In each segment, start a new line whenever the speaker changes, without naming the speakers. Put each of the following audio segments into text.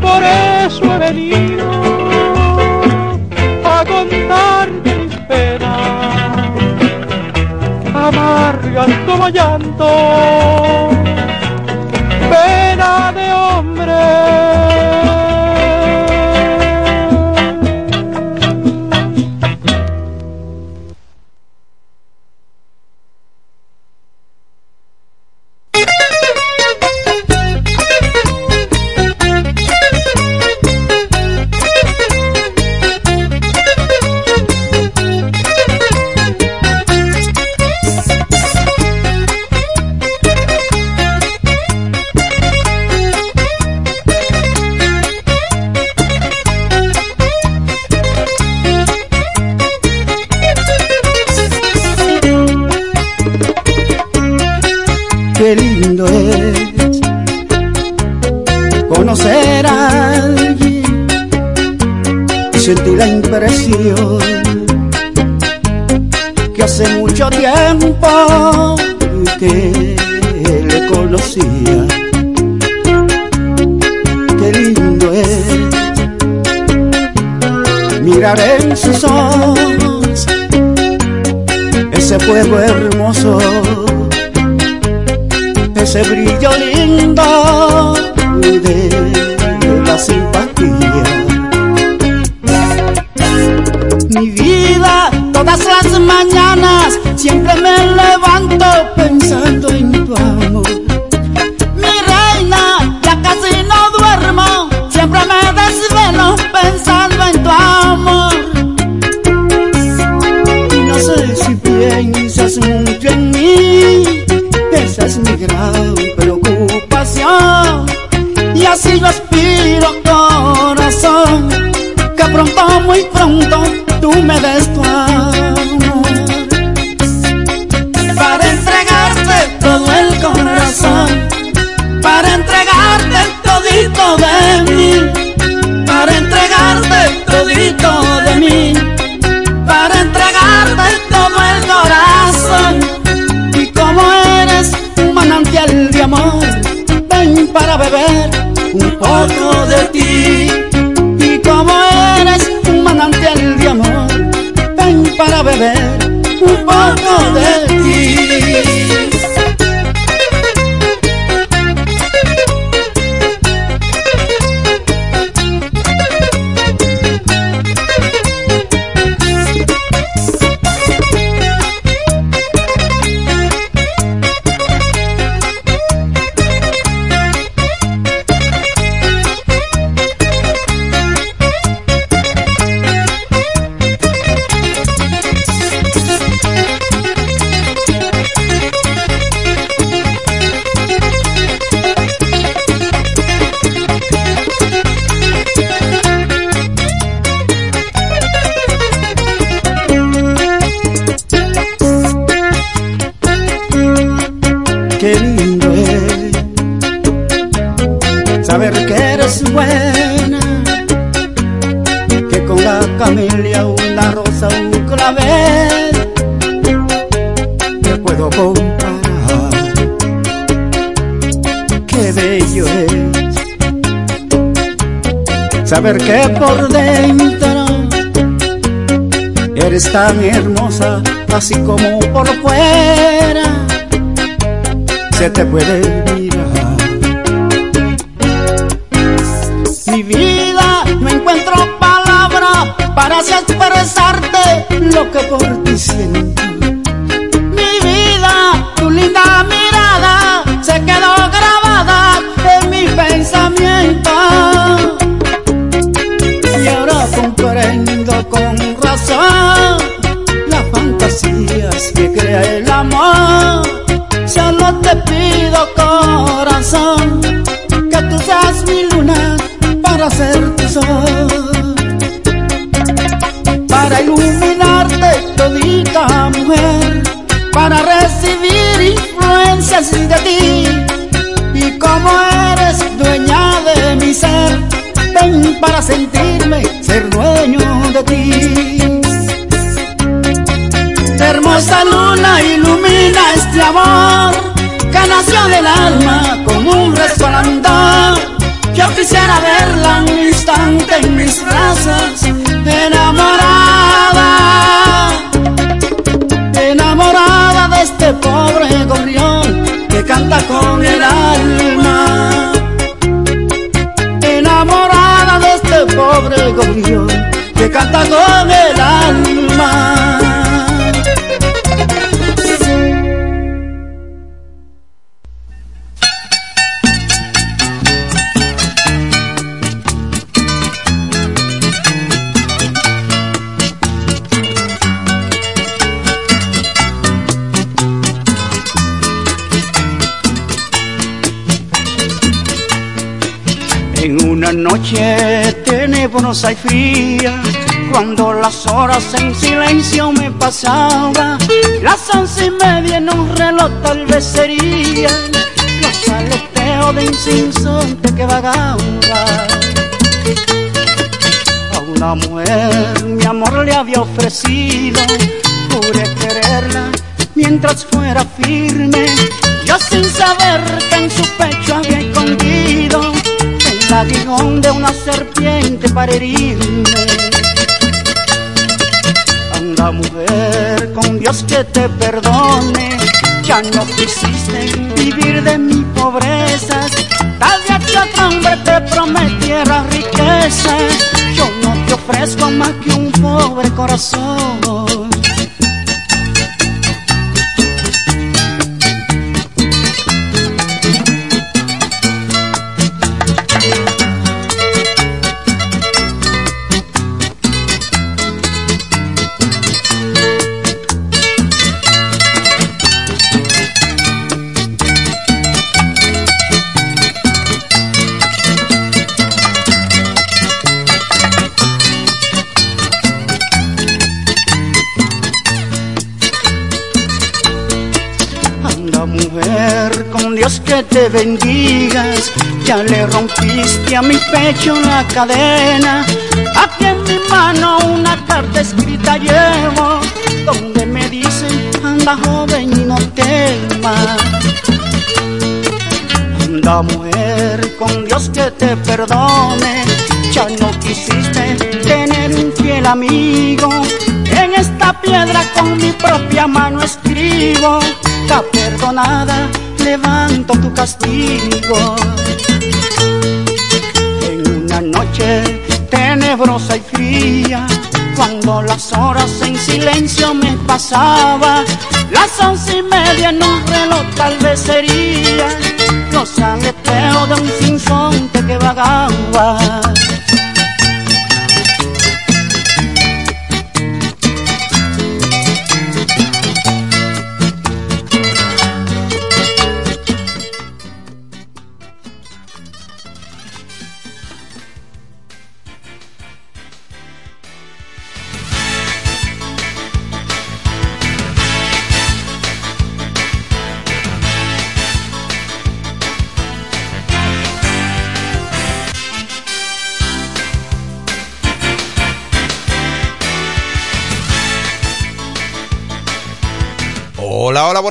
por eso he venido a contarte mis penas, amargas como llanto, pena de hombre.
Tan hermosa, así como por fuera se te puede mirar. Mi vida, no encuentro palabra para expresarte lo que por ti siento. sentirme ser dueño de ti. Hermosa luna ilumina este amor que nació del alma con un resplandor. Yo quisiera verla un instante
en mis brazos, enamorada, enamorada de este pobre gorrión que canta con el alma. que canta con tenebrosa y fría, cuando las horas en silencio me pasaban, las once y media en un reloj tal vez serían los aleteos de insensonte que vagaba. A una mujer mi amor le había ofrecido, pude quererla mientras fuera firme, yo sin saber que aguijón de una serpiente para herirme. Anda mujer, con Dios que te perdone, ya no quisiste vivir de mi pobreza, tal vez que otro hombre te prometiera riqueza, yo no te ofrezco más que un pobre corazón. Que te bendigas. Ya le rompiste a mi pecho la cadena. Aquí en mi mano una carta escrita llevo, donde me dicen, anda joven y no temas. Anda mujer, con Dios que te perdone. Ya no quisiste tener un fiel amigo. En esta piedra con mi propia mano escribo, está perdonada levanto tu castigo. En una noche tenebrosa y fría, cuando las horas en silencio me pasaba, las once y media en un reloj tal vez sería los aleteos de un sinsonte que vagaba.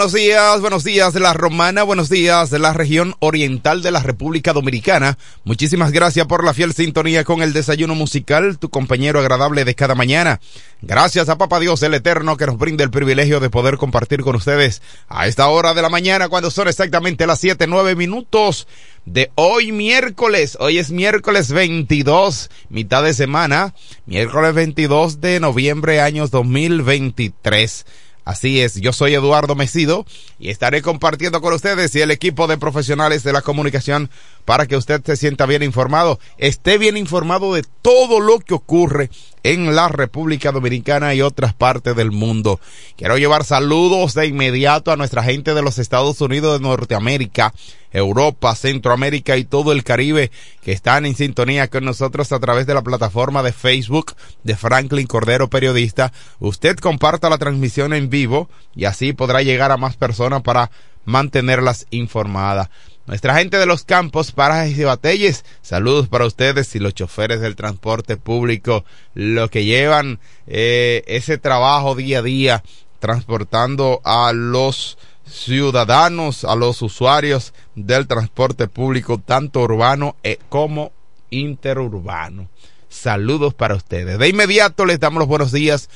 Buenos días, buenos días de la Romana, buenos días de la región oriental de la República Dominicana. Muchísimas gracias por la fiel sintonía con el desayuno musical, tu compañero agradable de cada mañana. Gracias a Papa Dios el Eterno que nos brinda el privilegio de poder compartir con ustedes a esta hora de la mañana cuando son exactamente las siete, nueve minutos de hoy miércoles. Hoy es miércoles 22, mitad de semana, miércoles 22 de noviembre años 2023. Así es, yo soy Eduardo Mesido y estaré compartiendo con ustedes y el equipo de profesionales de la comunicación para que usted se sienta bien informado, esté bien informado de todo lo que ocurre en la República Dominicana y otras partes del mundo. Quiero llevar saludos de inmediato a nuestra gente de los Estados Unidos de Norteamérica, Europa, Centroamérica y todo el Caribe que están en sintonía con nosotros a través de la plataforma de Facebook de Franklin Cordero Periodista. Usted comparta la transmisión en vivo y así podrá llegar a más personas para mantenerlas informadas. Nuestra gente de los campos, parajes y batelles, saludos para ustedes y los choferes del transporte público, los que llevan eh, ese trabajo día a día transportando a los ciudadanos, a los usuarios del transporte público, tanto urbano eh, como interurbano. Saludos para ustedes. De inmediato les damos los buenos días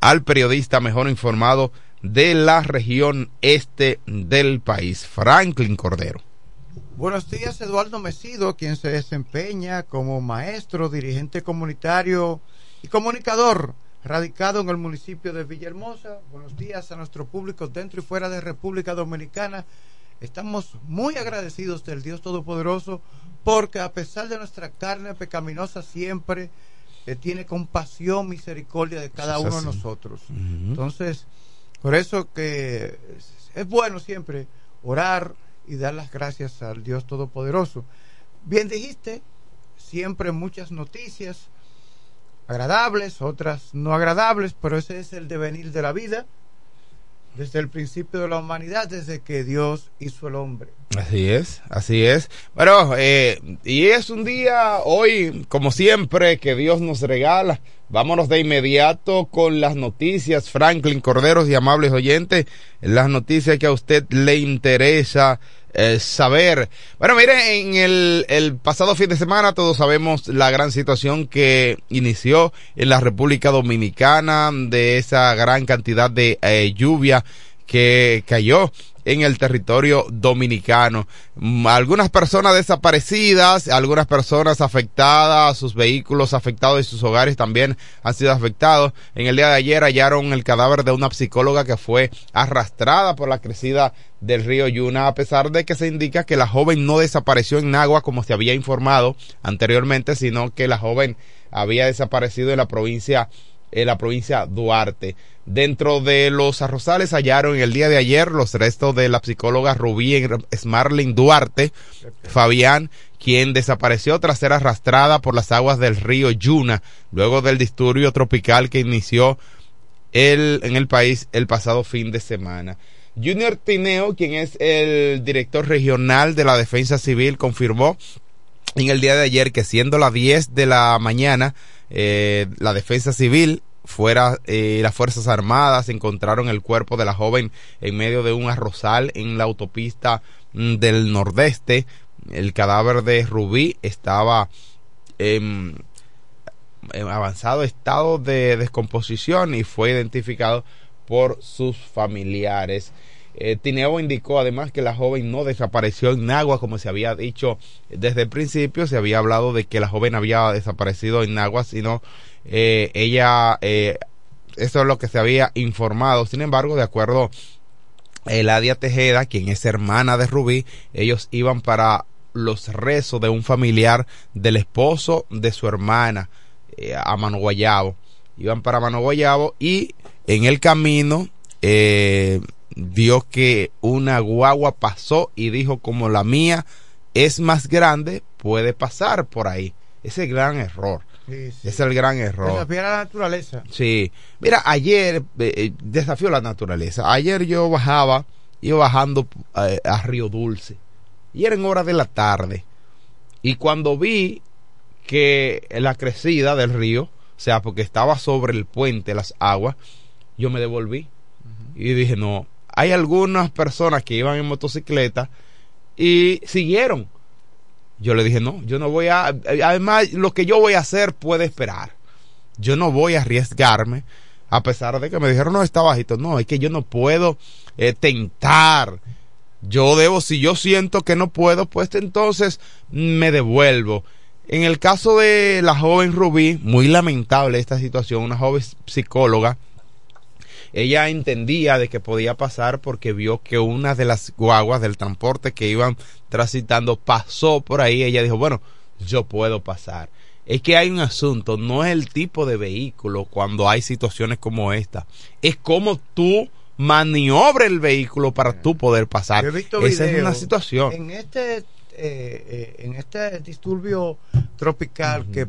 al periodista mejor informado de la región este del país, Franklin Cordero.
Buenos días, Eduardo Mesido, quien se desempeña como maestro, dirigente comunitario y comunicador, radicado en el municipio de Villahermosa. Buenos días a nuestro público dentro y fuera de República Dominicana. Estamos muy agradecidos del Dios Todopoderoso porque a pesar de nuestra carne pecaminosa siempre eh, tiene compasión, misericordia de cada uno de nosotros. Entonces, por eso que es bueno siempre orar, y dar las gracias al Dios Todopoderoso. Bien dijiste, siempre muchas noticias agradables, otras no agradables, pero ese es el devenir de la vida desde el principio de la humanidad, desde que Dios hizo el hombre.
Así es, así es. Bueno, eh, y es un día hoy, como siempre, que Dios nos regala. Vámonos de inmediato con las noticias, Franklin Corderos y amables oyentes, las noticias que a usted le interesa eh, saber. Bueno, mire, en el, pasado fin de semana todos sabemos la gran situación que inició en la República Dominicana de esa gran cantidad de eh, lluvia que cayó en el territorio dominicano. Algunas personas desaparecidas, algunas personas afectadas, sus vehículos afectados y sus hogares también han sido afectados. En el día de ayer hallaron el cadáver de una psicóloga que fue arrastrada por la crecida del río Yuna, a pesar de que se indica que la joven no desapareció en Nagua como se había informado anteriormente, sino que la joven había desaparecido en la provincia en la provincia Duarte. Dentro de los arrozales hallaron el día de ayer los restos de la psicóloga Rubí Smarling Duarte, Fabián, quien desapareció tras ser arrastrada por las aguas del río Yuna, luego del disturbio tropical que inició el, en el país el pasado fin de semana. Junior Tineo, quien es el director regional de la Defensa Civil, confirmó en el día de ayer que siendo las 10 de la mañana, eh, la defensa civil fuera eh, las fuerzas armadas encontraron el cuerpo de la joven en medio de un arrozal en la autopista mm, del nordeste. El cadáver de Rubí estaba en, en avanzado estado de descomposición y fue identificado por sus familiares eh, Tineo indicó además que la joven no desapareció en Nagua como se había dicho desde el principio, se había hablado de que la joven había desaparecido en Nagua, sino eh, ella, eh, eso es lo que se había informado. Sin embargo, de acuerdo a Eladia Tejeda, quien es hermana de Rubí, ellos iban para los rezos de un familiar del esposo de su hermana eh, a Mano Guayabo. Iban para Mano Guayabo y en el camino eh, vio que una guagua pasó y dijo como la mía es más grande, puede pasar por ahí. Ese es el gran error.
Sí, sí.
Es el gran error.
Desafiar a la naturaleza.
Sí. Mira, ayer eh, eh, desafió la naturaleza. Ayer yo bajaba, iba bajando eh, a Río Dulce. Y era en hora de la tarde. Y cuando vi que la crecida del río, o sea, porque estaba sobre el puente las aguas, yo me devolví. Y dije, no, hay algunas personas que iban en motocicleta y siguieron. Yo le dije, no, yo no voy a... Además, lo que yo voy a hacer puede esperar. Yo no voy a arriesgarme, a pesar de que me dijeron, no, está bajito. No, es que yo no puedo eh, tentar. Yo debo, si yo siento que no puedo, pues entonces me devuelvo. En el caso de la joven Rubí, muy lamentable esta situación, una joven psicóloga, ella entendía de que podía pasar porque vio que una de las guaguas del transporte que iban transitando pasó por ahí. Ella dijo, bueno, yo puedo pasar. Es que hay un asunto, no es el tipo de vehículo cuando hay situaciones como esta, es como tú maniobra el vehículo para tú poder pasar. Esa es una situación.
En este, eh, eh, en este disturbio tropical que,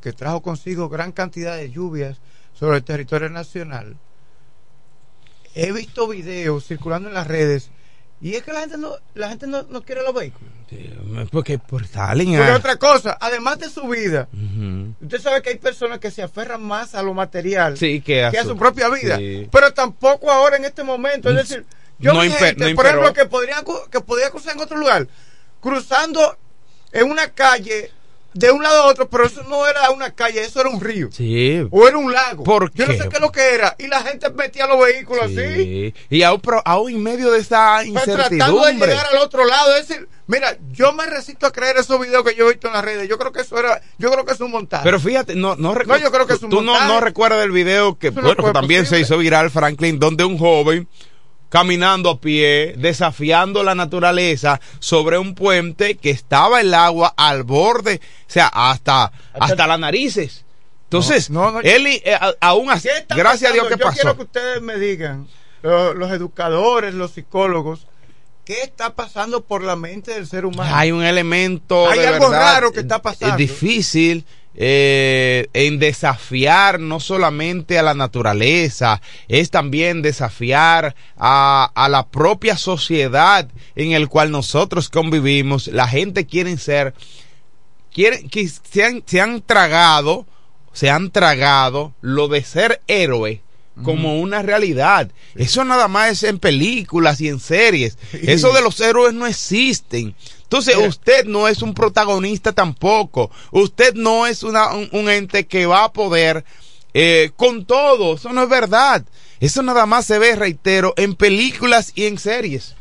que trajo consigo gran cantidad de lluvias sobre el territorio nacional, he visto videos circulando en las redes y es que la gente no, la gente no, no quiere los vehículos.
Sí, Porque por salen
otra cosa, además de su vida, usted sabe que hay personas que se aferran más a lo material
Sí, que a
que a
su-
propia vida.
sí.
Pero tampoco ahora en este momento. Es decir, yo
No
gente, por ejemplo, que podría, que podría cruzar en otro lugar, cruzando en una calle de un lado a otro, pero eso no era una calle, eso era un río.
Sí.
O era un lago.
¿Por
Yo no sé qué es lo que era. Y la gente metía los vehículos así.
Sí. Y aún, pero aún en medio de esa
pues, tratando de
incertidumbre.
llegar al otro lado. Es decir, mira, yo me resisto a creer esos videos que yo he visto en las redes. Yo creo que eso era, yo creo que es un montaje.
Pero fíjate, no, no, recu-
No, yo creo que es un
tú no,
montaje.
no recuerdas del video que,
Eso no
bueno, que también
posible.
se hizo viral, Franklin, donde un joven caminando a pie, desafiando la naturaleza sobre un puente que estaba el agua al borde, o sea, hasta, hasta, las narices. Entonces,
No, no, no.
él, eh, aún así,
¿Qué está
gracias a Dios que
Yo
pasó.
quiero que ustedes me digan, lo- los educadores, los psicólogos, qué está pasando por la mente del ser humano.
Hay un elemento
Hay
de
algo
verdad,
raro que está pasando.
Es difícil eh, en desafiar no solamente a la naturaleza, es también desafiar a, a la propia sociedad en el cual nosotros convivimos. La gente quiere ser, quieren, que se han, se han tragado, se han tragado lo de ser héroe como una realidad. Eso nada más es en películas y en series. Eso de los héroes no existen. Entonces,
Mira.
usted no es un protagonista tampoco. Usted no es una, un, un ente que va a poder eh, con todo. Eso no es verdad. Eso nada más se ve, reitero, en películas y en series.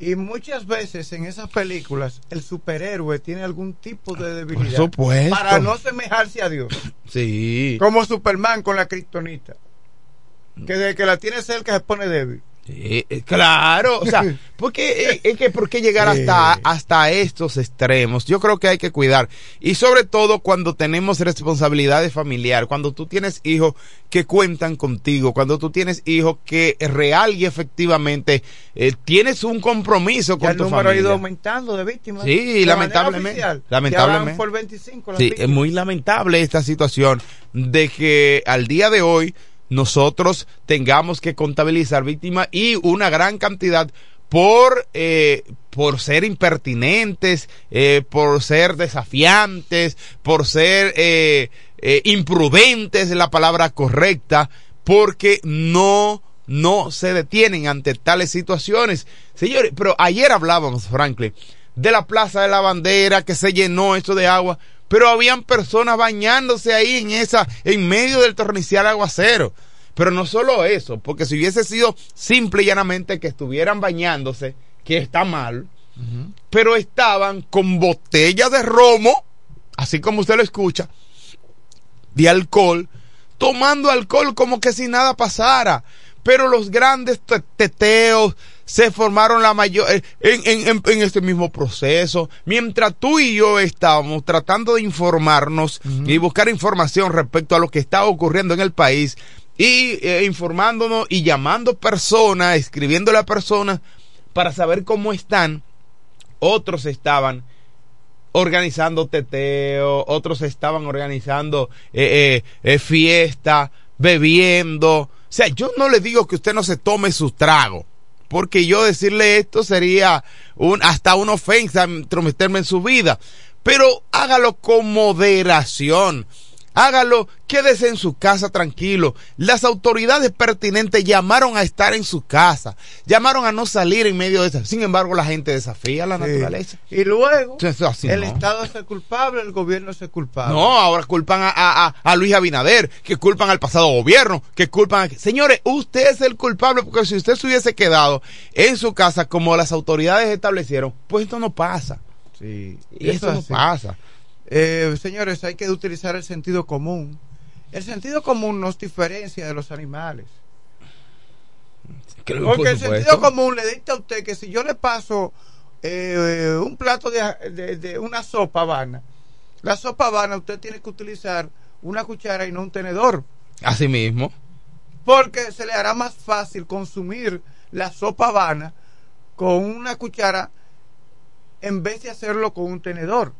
Y muchas veces en esas películas el superhéroe tiene algún tipo de debilidad.
Por supuesto.
Para no semejarse a Dios.
Sí.
Como Superman con la kriptonita. Que desde que la tiene cerca se pone débil.
Sí, eh, claro, o sea, porque eh, es que por qué llegar hasta hasta estos extremos. Yo creo que hay que cuidar y sobre todo cuando tenemos responsabilidades familiares, cuando tú tienes hijos que cuentan contigo, cuando tú tienes hijos que real y efectivamente eh, tienes un compromiso
Ya
con
el
tu
número ha ido
familia.
aumentando de víctimas.
Sí,
De
lamentablemente,
oficial,
lamentablemente.
ya por 25 las
Sí, es muy lamentable esta situación de que al día de hoy nosotros tengamos que contabilizar víctimas y una gran cantidad por eh, por ser impertinentes, eh, por ser desafiantes, por ser eh, eh, imprudentes es la palabra correcta, porque no no se detienen ante tales situaciones. Señores, pero ayer hablábamos, Franklin, de la Plaza de la Bandera que se llenó esto de agua, pero habían personas bañándose ahí en esa, en medio del torrencial aguacero. Pero no solo eso, porque si hubiese sido simple y llanamente que estuvieran bañándose, que está mal, pero estaban con botellas de romo, así como usted lo escucha, de alcohol, tomando alcohol como que si nada pasara. Pero los grandes te- teteos se formaron la mayor eh, en, en, en, en este mismo proceso. Mientras tú y yo estábamos tratando de informarnos y buscar información respecto a lo que está ocurriendo en el país y eh, informándonos y llamando personas, escribiéndole a personas para saber cómo están, otros estaban organizando teteo, otros estaban organizando eh, eh, fiesta, bebiendo. O sea, yo no le digo que usted no se tome su trago, porque yo decirle esto sería un, hasta una ofensa meterme en su vida, pero hágalo con moderación. Hágalo, quédese en su casa tranquilo. Las autoridades pertinentes llamaron a estar en su casa, llamaron a no salir en medio de eso. Sin embargo, la gente desafía la
Sí.
naturaleza.
Y luego, el
no.
Estado es el culpable, el gobierno es el culpable.
No, ahora culpan a, a, a- Luis Abinader, que culpan al pasado gobierno, que culpan a... Señores, usted es el culpable porque si usted se hubiese quedado en su casa como las autoridades establecieron, pues esto no pasa.
Sí,
Y
eso
no
así.
pasa.
Eh, señores, hay que utilizar el sentido común. El sentido común nos diferencia de los animales.
Que-
Porque
por
el sentido común le dicta a usted que si yo le paso eh, un plato de, de- de una sopa habana, la sopa habana usted tiene que utilizar una cuchara y no un tenedor.
Así mismo.
Porque se le hará más fácil consumir la sopa habana con una cuchara en vez de hacerlo con un tenedor.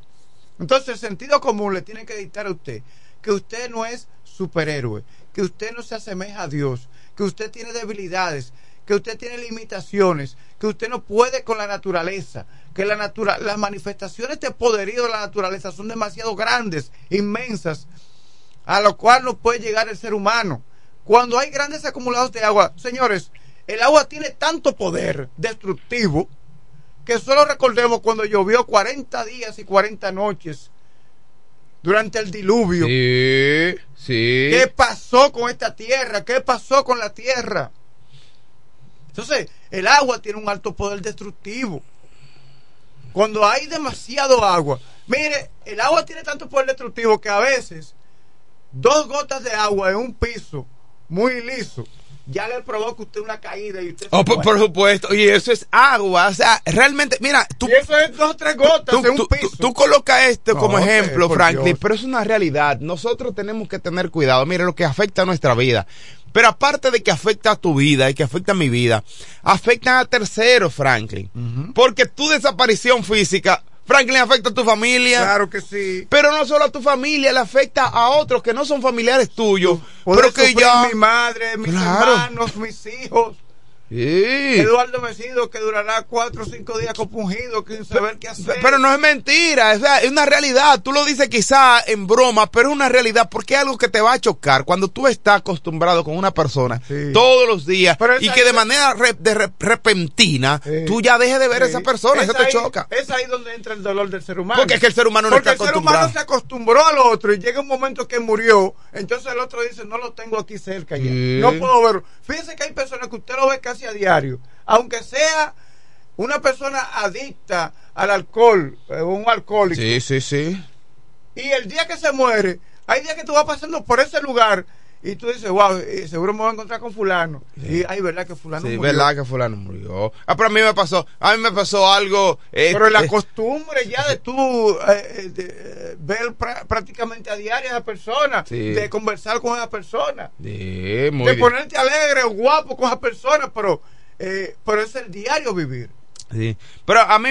Entonces el sentido común le tiene que dictar a usted que usted no es superhéroe, que usted no se asemeja a Dios, que usted tiene debilidades, que usted tiene limitaciones, que usted no puede con la naturaleza, que la natura las manifestaciones de poderío de la naturaleza son demasiado grandes, inmensas, a lo cual no puede llegar el ser humano. Cuando hay grandes acumulados de agua, señores, el agua tiene tanto poder destructivo que solo recordemos cuando llovió 40 días y 40 noches durante el diluvio.
Sí, sí.
¿Qué pasó con esta tierra? ¿Qué pasó con la tierra? Entonces, el agua tiene un alto poder destructivo. Cuando hay demasiado agua, mire, el agua tiene tanto poder destructivo que a veces dos gotas de agua en un piso muy liso ya le provoca usted una caída y usted se
Oh, por, por supuesto, y eso es agua, o sea, realmente, mira, tú,
y eso es dos o tres gotas
tú,
en un
tú-
piso.
tú- tú colocas esto
No,
como ejemplo, Franklin,
Dios.
pero es una realidad. Nosotros tenemos que tener cuidado. Mire lo que afecta a nuestra vida. Pero aparte de que afecta a tu vida y que afecta a mi vida, afectan a terceros, Franklin. Porque tu desaparición física, Franklin, afecta a tu familia.
Claro que sí.
Pero no solo a tu familia, le afecta a otros que no son familiares tuyos.
Poder
Pero que ya.
mi madre, mis
Claro.
hermanos, mis hijos.
Sí.
Eduardo Mesido que durará cuatro o cinco días compungido sin saber qué hacer.
Pero no es mentira, es, una realidad. Tú lo dices quizá en broma, pero es una realidad porque es algo que te va a chocar cuando tú estás acostumbrado con una persona
Sí.
todos los días
Pero
y que de manera re- de re- repentina
Sí.
tú ya dejes de ver a esa persona,
Es
eso te choca.
Es ahí donde entra el dolor del ser humano.
Porque es que el ser humano no
Porque
está
el ser humano
acostumbrado.
se acostumbró al otro y llega un momento que murió. Entonces el otro dice, no lo tengo aquí cerca ya. No puedo verlo. Fíjense que hay personas que usted lo ve casi a diario. Aunque sea una persona adicta al alcohol, eh, un alcohólico.
Sí, sí, sí.
Y el día que se muere, hay días que tú vas pasando por ese lugar y tú dices, wow, eh, seguro me voy a encontrar con fulano. Y hay verdad que fulano
Sí,
murió.
verdad que fulano murió. Ah, pero a mí me pasó, a mí me pasó algo. eh,
Pero la
eh,
costumbre ya de tú eh, eh, de, ver prá- prácticamente a diario a esa persona,
Sí.
de conversar con esa persona,
sí, muy
de
bien.
ponerte alegre o guapo con esa persona, pero, pero es el diario vivir.
Sí. Pero a mí,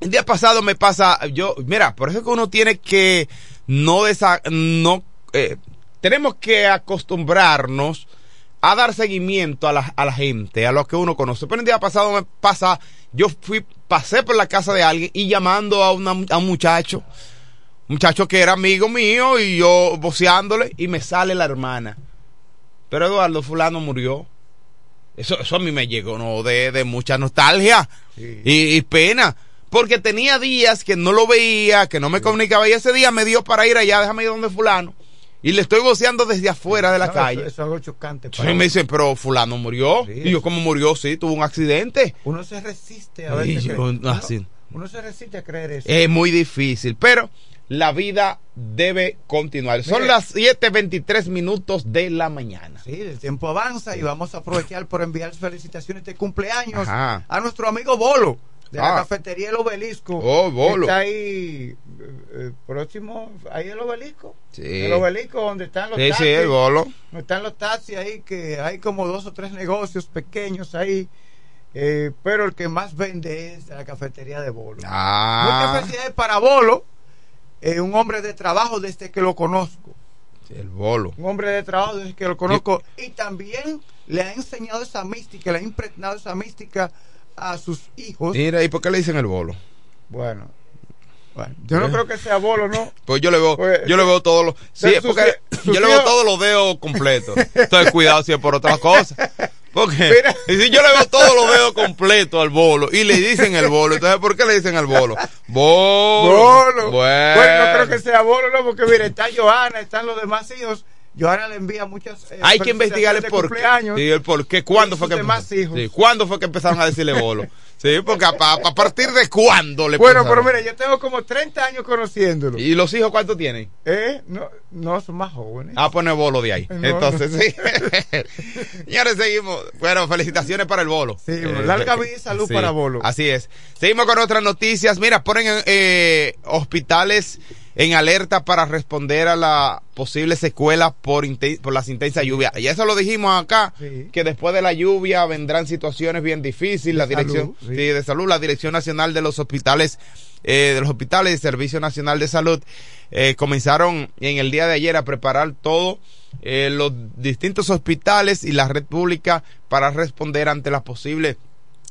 el día pasado me pasa, yo, mira, por eso es que uno tiene que no desa, no, eh, tenemos que acostumbrarnos a dar seguimiento a la, a la gente, a lo que uno conoce. Pero el día pasado me pasa, yo fui, pasé por la casa de alguien y llamando a, una, a un muchacho, muchacho que era amigo mío y yo voceándole y me sale la hermana. Pero Eduardo fulano murió. Eso, eso a mí me llegó ¿no? de, de mucha nostalgia
Sí.
y, y pena. Porque tenía días que no lo veía, que no me comunicaba. Y ese día me dio para ir allá, déjame ir donde fulano. Y le estoy voceando desde afuera de la
No,
calle.
Eso, eso es algo chocante.
Sí,
para
me dicen, pero fulano murió.
Sí,
y yo, ¿cómo murió? Sí, tuvo un accidente.
Uno se resiste a veces.
yo,
creer- uno, se resiste a creer eso.
Es muy difícil, pero la vida debe continuar. Son
Mire.
las 7.23 minutos de la mañana.
Sí, el tiempo avanza y vamos a aprovechar por enviar felicitaciones de cumpleaños
Ajá.
a nuestro amigo Bolo de la
Ah.
cafetería El Obelisco.
Oh, Bolo.
Está ahí eh, eh, próximo, ahí el Obelisco.
Sí.
El Obelisco donde están los
Sí, sí,
taxis.
el bolo.
donde están los taxis ahí que hay como dos o tres negocios pequeños ahí. eh, pero el que más vende es la cafetería de Bolo.
Ah,
Muchas felicidades para Bolo, eh, un hombre de trabajo desde que lo conozco
sí, el bolo.
un hombre de trabajo desde que lo conozco y también le ha enseñado esa mística, le ha impregnado esa mística a sus hijos.
Mira, ¿y por qué le dicen el bolo?
Bueno, bueno, yo no
¿Eh?
creo que sea bolo, ¿no?
Pues yo le veo,
Pues,
yo le veo todos los, sí, porque yo le veo todos los dedos completos. Entonces cuidado si es por otra cosa. Porque
Mira.
y si yo le veo todos los dedos completos al bolo y le dicen el bolo, entonces ¿por qué le dicen al bolo? Bolo.
Bolo.
Bueno.
Bueno, no creo que sea bolo, no, porque mire, está Johanna, están los demás hijos. Johanna le envía muchas. eh,
Hay que
de
por qué. Sí, el por qué. ¿Cuándo fue que
demás hijos.
Sí, ¿Cuándo fue que empezaron a decirle bolo? Sí, porque a, a- a partir de cuándo le
Bueno, pero mire, yo tengo como 30 años conociéndolo.
¿Y los hijos cuántos tienen?
¿Eh? No, no son más jóvenes.
Ah, pone bolo de ahí.
No,
Entonces, sí. Señores, seguimos. Bueno, felicitaciones para el bolo.
Sí, larga vida y salud para Bolo.
Así es. Seguimos con otras noticias. Mira, ponen eh, hospitales en alerta para responder a la posible secuela por, por las intensas lluvias. Y eso lo dijimos acá,
Sí.
que después de la lluvia vendrán situaciones bien difíciles. La dirección
salud, sí.
sí, de salud, la Dirección Nacional de los Hospitales, eh, de los hospitales y Servicio Nacional de Salud, eh, comenzaron en el día de ayer a preparar todo eh, los distintos hospitales y la red pública para responder ante las posibles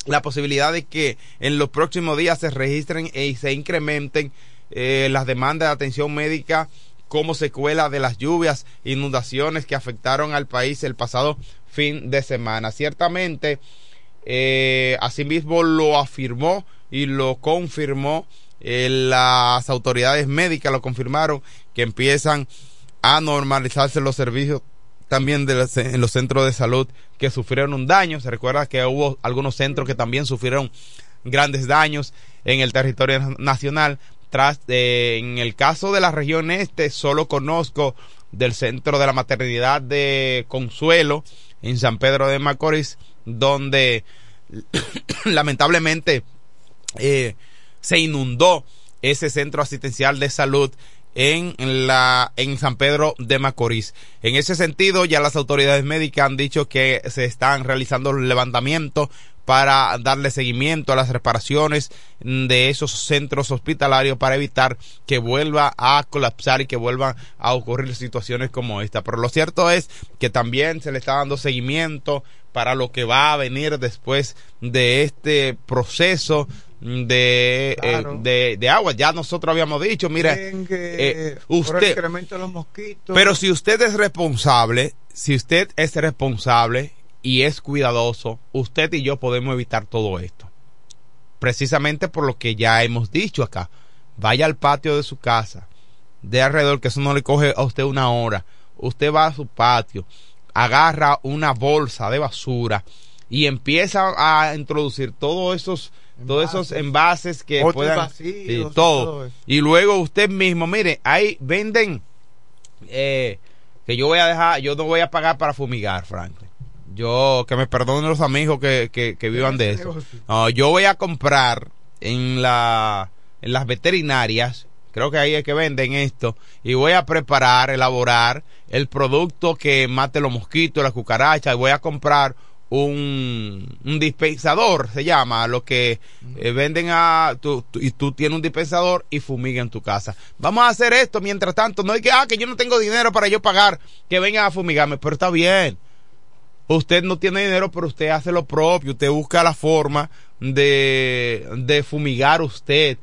la posibilidad de que en los próximos días se registren y se incrementen eh, las demandas de atención médica como secuela de las lluvias, inundaciones que afectaron al país el pasado fin de semana. Ciertamente, eh, asimismo lo afirmó y lo confirmó eh, las autoridades médicas, lo confirmaron que empiezan a normalizarse los servicios también de en los centros de salud que sufrieron un daño. Se recuerda que hubo algunos centros que también sufrieron grandes daños en el territorio na- nacional. Tras, eh, en el caso de la región este, solo conozco del centro de la maternidad de Consuelo en San Pedro de Macorís, donde lamentablemente eh, se inundó ese centro asistencial de salud en la en San Pedro de Macorís. En ese sentido, ya las autoridades médicas han dicho que se están realizando levantamientos para darle seguimiento a las reparaciones de esos centros hospitalarios para evitar que vuelva a colapsar y que vuelvan a ocurrir situaciones como esta. Pero lo cierto es que también se le está dando seguimiento para lo que va a venir después de este proceso de, eh, de, de, agua. Ya nosotros habíamos dicho, mire, eh, usted,
los mosquitos.
pero si usted es responsable, si usted es responsable y es cuidadoso, usted y yo podemos evitar todo esto. Precisamente por lo que ya hemos dicho acá. Vaya al patio de su casa, de alrededor, que eso no le coge a usted una hora. Usted va a su patio, agarra una bolsa de basura y empieza a introducir todos esos todos esos envases que puedan y todo. y luego usted mismo mire ahí venden eh, que yo voy a dejar yo no voy a pagar para fumigar Franklin yo, que me perdonen los amigos que, que, vivan de eso. No, yo voy a comprar en la, en las veterinarias, creo que ahí es que venden esto, y voy a preparar, elaborar el producto que mate los mosquitos, las cucarachas, y voy a comprar un, un dispensador, se llama, lo que eh, venden a, y tú tienes un dispensador y fumiga en tu casa. Vamos a hacer esto mientras tanto, no hay que, ah, que yo no tengo dinero para yo pagar, que vengan a fumigarme, pero está bien usted no tiene dinero, pero usted hace lo propio, usted busca la forma de, de fumigar usted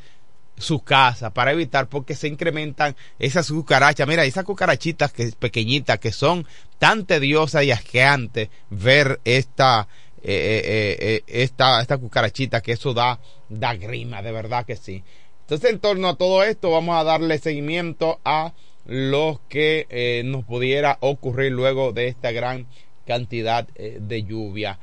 su casa para evitar porque se incrementan esas cucarachas. Mira, esas cucarachitas que pequeñitas que son tan tediosas y asqueantes ver esta eh, eh, eh, esta esta cucarachita que eso da da grima, de verdad que sí. Entonces, en torno a todo esto, vamos a darle seguimiento a lo que nos pudiera ocurrir luego de esta gran cantidad eh, de lluvia.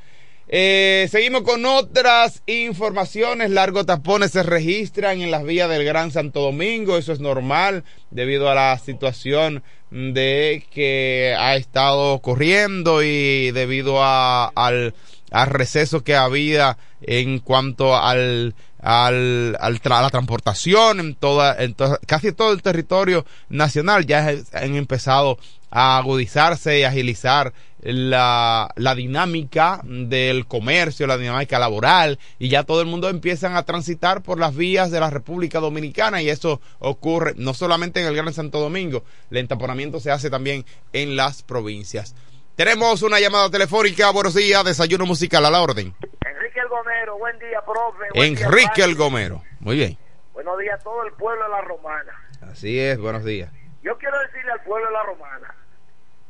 Eh, seguimos con otras informaciones. Largos tapones se registran en las vías del Gran Santo Domingo. Eso es normal debido a la situación de que ha estado ocurriendo y debido a, al, al receso que había en cuanto al al, la transportación en toda, en casi todo el territorio nacional ya han empezado a agudizarse y agilizar la, la dinámica del comercio, la dinámica laboral, y ya todo el mundo empiezan a transitar por las vías de la República Dominicana, y eso ocurre no solamente en el Gran Santo Domingo, el entaponamiento se hace también en las provincias. Tenemos una llamada telefónica, buenos días, desayuno musical a la orden.
Enrique El Gomero, buen día, profe.
Enrique El Gomero, muy bien.
Buenos días a todo el pueblo de la Romana.
Así es, buenos días.
Yo quiero decirle al pueblo de la Romana,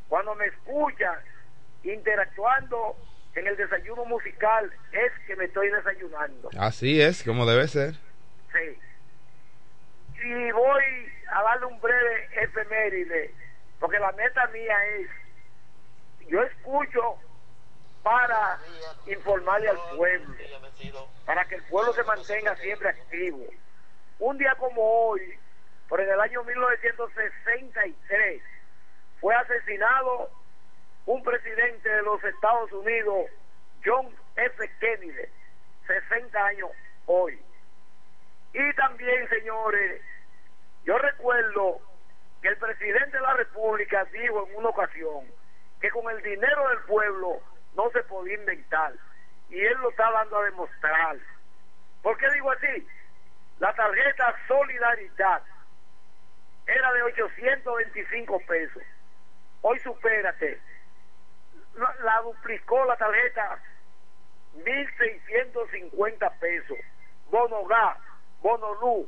cuando me escuchan interactuando en el desayuno musical es que me estoy desayunando.
Así es, como debe ser.
Sí. Y voy a darle un breve efeméride, porque la meta mía es, yo escucho para informarle al pueblo, para que el pueblo se mantenga siempre activo. Un día como hoy, por en el año 1963, fue asesinado un presidente de los Estados Unidos, John F. Kennedy, 60 años hoy. Y también, señores, yo recuerdo que el presidente de la República dijo en una ocasión que con el dinero del pueblo no se podía inventar. Y él lo está dando a demostrar. ¿Por qué digo así? La tarjeta Solidaridad era de 825 pesos. Hoy supérate la, duplicó la tarjeta 1.650 pesos. Bono gas, bono luz,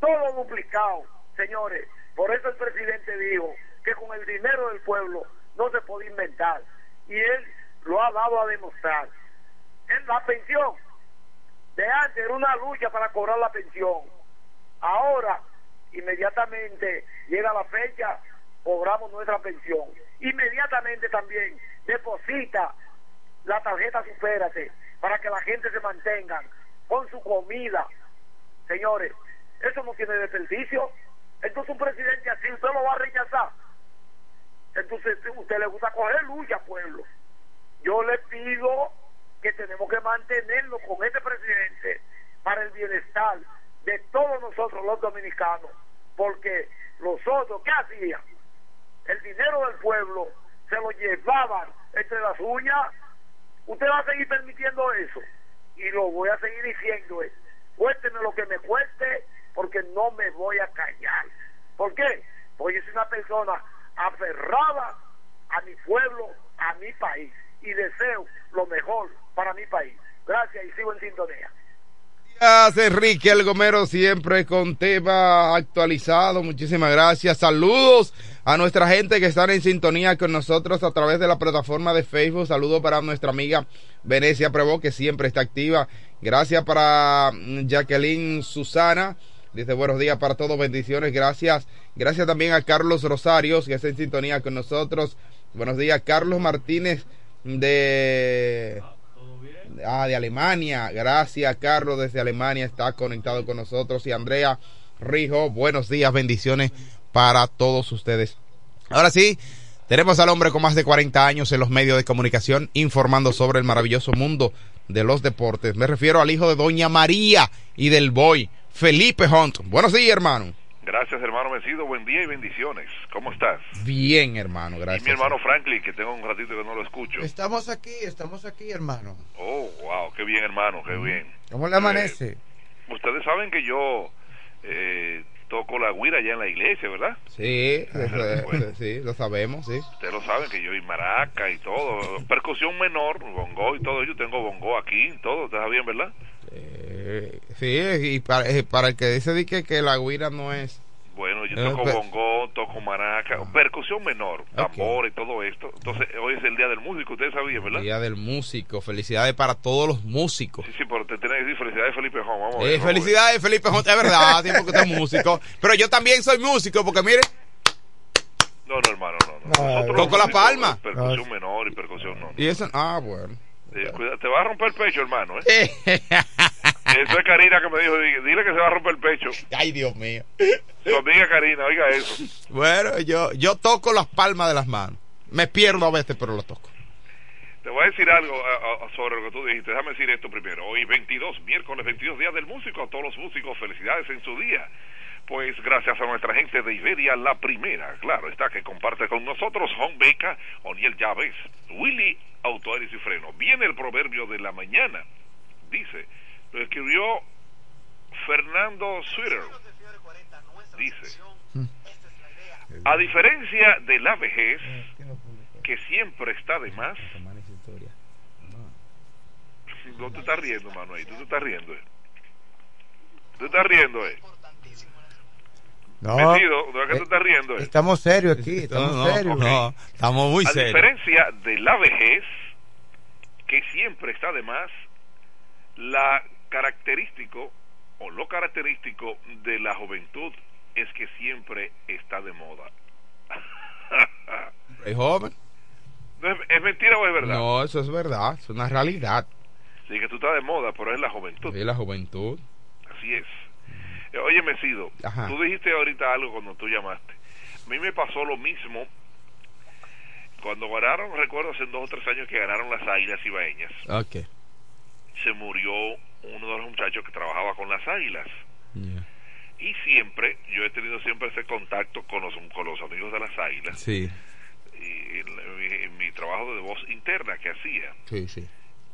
todo duplicado, señores. Por eso el presidente dijo que con el dinero del pueblo no se puede inventar. Y él lo ha dado a demostrar. En la pensión, de antes era una lucha para cobrar la pensión. Ahora, inmediatamente llega la fecha, cobramos nuestra pensión. Inmediatamente también deposita la tarjeta Supérate para que la gente se mantenga con su comida. Señores, eso no tiene desperdicio. Entonces un presidente así, usted lo va a rechazar. Entonces usted le gusta coger lucha, pueblo. Yo le pido que tenemos que mantenerlo con este presidente para el bienestar de todos nosotros los dominicanos. porque los otros, ¿qué hacían? El dinero del pueblo se lo llevaban entre las uñas. Usted va a seguir permitiendo eso. Y lo voy a seguir diciendo. Es, cuésteme lo que me cueste, porque no me voy a callar. ¿Por qué? Porque soy una persona aferrada a mi pueblo, a mi país. Y deseo lo mejor para mi país. Gracias y sigo en sintonía.
Gracias, Enrique El Gomero, siempre con tema actualizado. Muchísimas gracias. Saludos a nuestra gente que están en sintonía con nosotros a través de la plataforma de Facebook. Saludos para nuestra amiga Venecia Prevo, que siempre está activa. Gracias para mm, Jacqueline Susana. Dice buenos días para todos, bendiciones, gracias. Gracias también a Carlos Rosarios, que está en sintonía con nosotros. Buenos días, Carlos Martínez de ah, de Alemania. Gracias, Carlos, desde Alemania está conectado con nosotros. Y Andrea Rijo, buenos días, bendiciones para todos ustedes. Ahora sí, tenemos al hombre con más de 40 años en los medios de comunicación informando sobre el maravilloso mundo de los deportes. Me refiero al hijo de Doña María y del Boy, Felipe Hunt. Buenos días, hermano.
Gracias, hermano Vencido. Buen día y bendiciones. ¿Cómo estás?
Bien, hermano, gracias.
Y mi hermano Franklin, que tengo un ratito que no lo escucho.
Estamos aquí, estamos aquí, hermano.
Oh, wow, qué bien, hermano, qué bien.
¿Cómo le amanece?
Eh, ustedes saben que yo eh, toco la guira allá en la iglesia, ¿verdad?
Sí, bueno. sí, lo sabemos, sí.
Ustedes lo saben que yo y maraca y todo, percusión menor, bongo y todo, yo tengo bongo aquí, todo, ¿está bien, verdad?
Eh, sí, y para, eh, para, el que dice que, que la guira no es
bueno, yo toco bongo, toco maraca, percusión menor, tambor y todo esto. Entonces, hoy es el Día del Músico, ustedes sabían, ¿verdad?
Día del Músico, felicidades para todos los músicos.
Sí, sí, pero te tenés que decir felicidades Felipe Jón, vamos a
ver. Eh, felicidades Felipe Jón, es verdad, tiempo que usted es músico. Pero yo también soy músico, porque mire...
No, no, hermano, no. no.
toco la palma.
Percusión menor y percusión no.
Y eso, ah, bueno.
Cuida, te va a romper el pecho, hermano, ¿eh? Eso es Karina que me dijo, dile que se va a romper el pecho.
Ay, Dios mío.
Su amiga Karina, oiga eso.
Bueno, yo, yo toco las palmas de las manos. Me pierdo a veces, pero lo toco.
Te voy a decir algo sobre lo que tú dijiste. Déjame decir esto primero. Hoy 22, miércoles 22, Día del Músico. A todos los músicos, felicidades en su día. Pues gracias a nuestra gente de Iberia, la primera, claro, está que comparte con nosotros Juan Beca, Oniel Llaves, Willy Autores y Freno. Viene el proverbio de la mañana. Dice, lo escribió Fernando Switter. Dice, a diferencia de la vejez, que siempre está de más, no te estás riendo, Manuel, tú te estás riendo. Eh. Tú estás riendo, eh. No, Metido, tú estás riendo. Eh.
Estamos serios aquí, estamos
no,
serios.
No, estamos muy
a
serios.
A diferencia de la vejez, que siempre está de más, la característico o lo característico de la juventud es que siempre está de moda.
¿Es joven?
¿Es, ¿Es, mentira o es verdad?
No, eso es verdad, es una realidad.
Sí, que tú estás de moda, pero es la juventud.
Sí, la juventud.
Así es. Oye, Mesido, Ajá. tú dijiste ahorita algo cuando tú llamaste. A mí me pasó lo mismo cuando ganaron, recuerdo hace dos o tres años que ganaron las Águilas Ibaeñas.
Ok.
Se murió uno de los muchachos que trabajaba con las águilas. Y siempre, yo he tenido siempre ese contacto con los, con los amigos de las águilas.
Sí.
Y en, en mi trabajo de voz interna que hacía.
Sí, sí.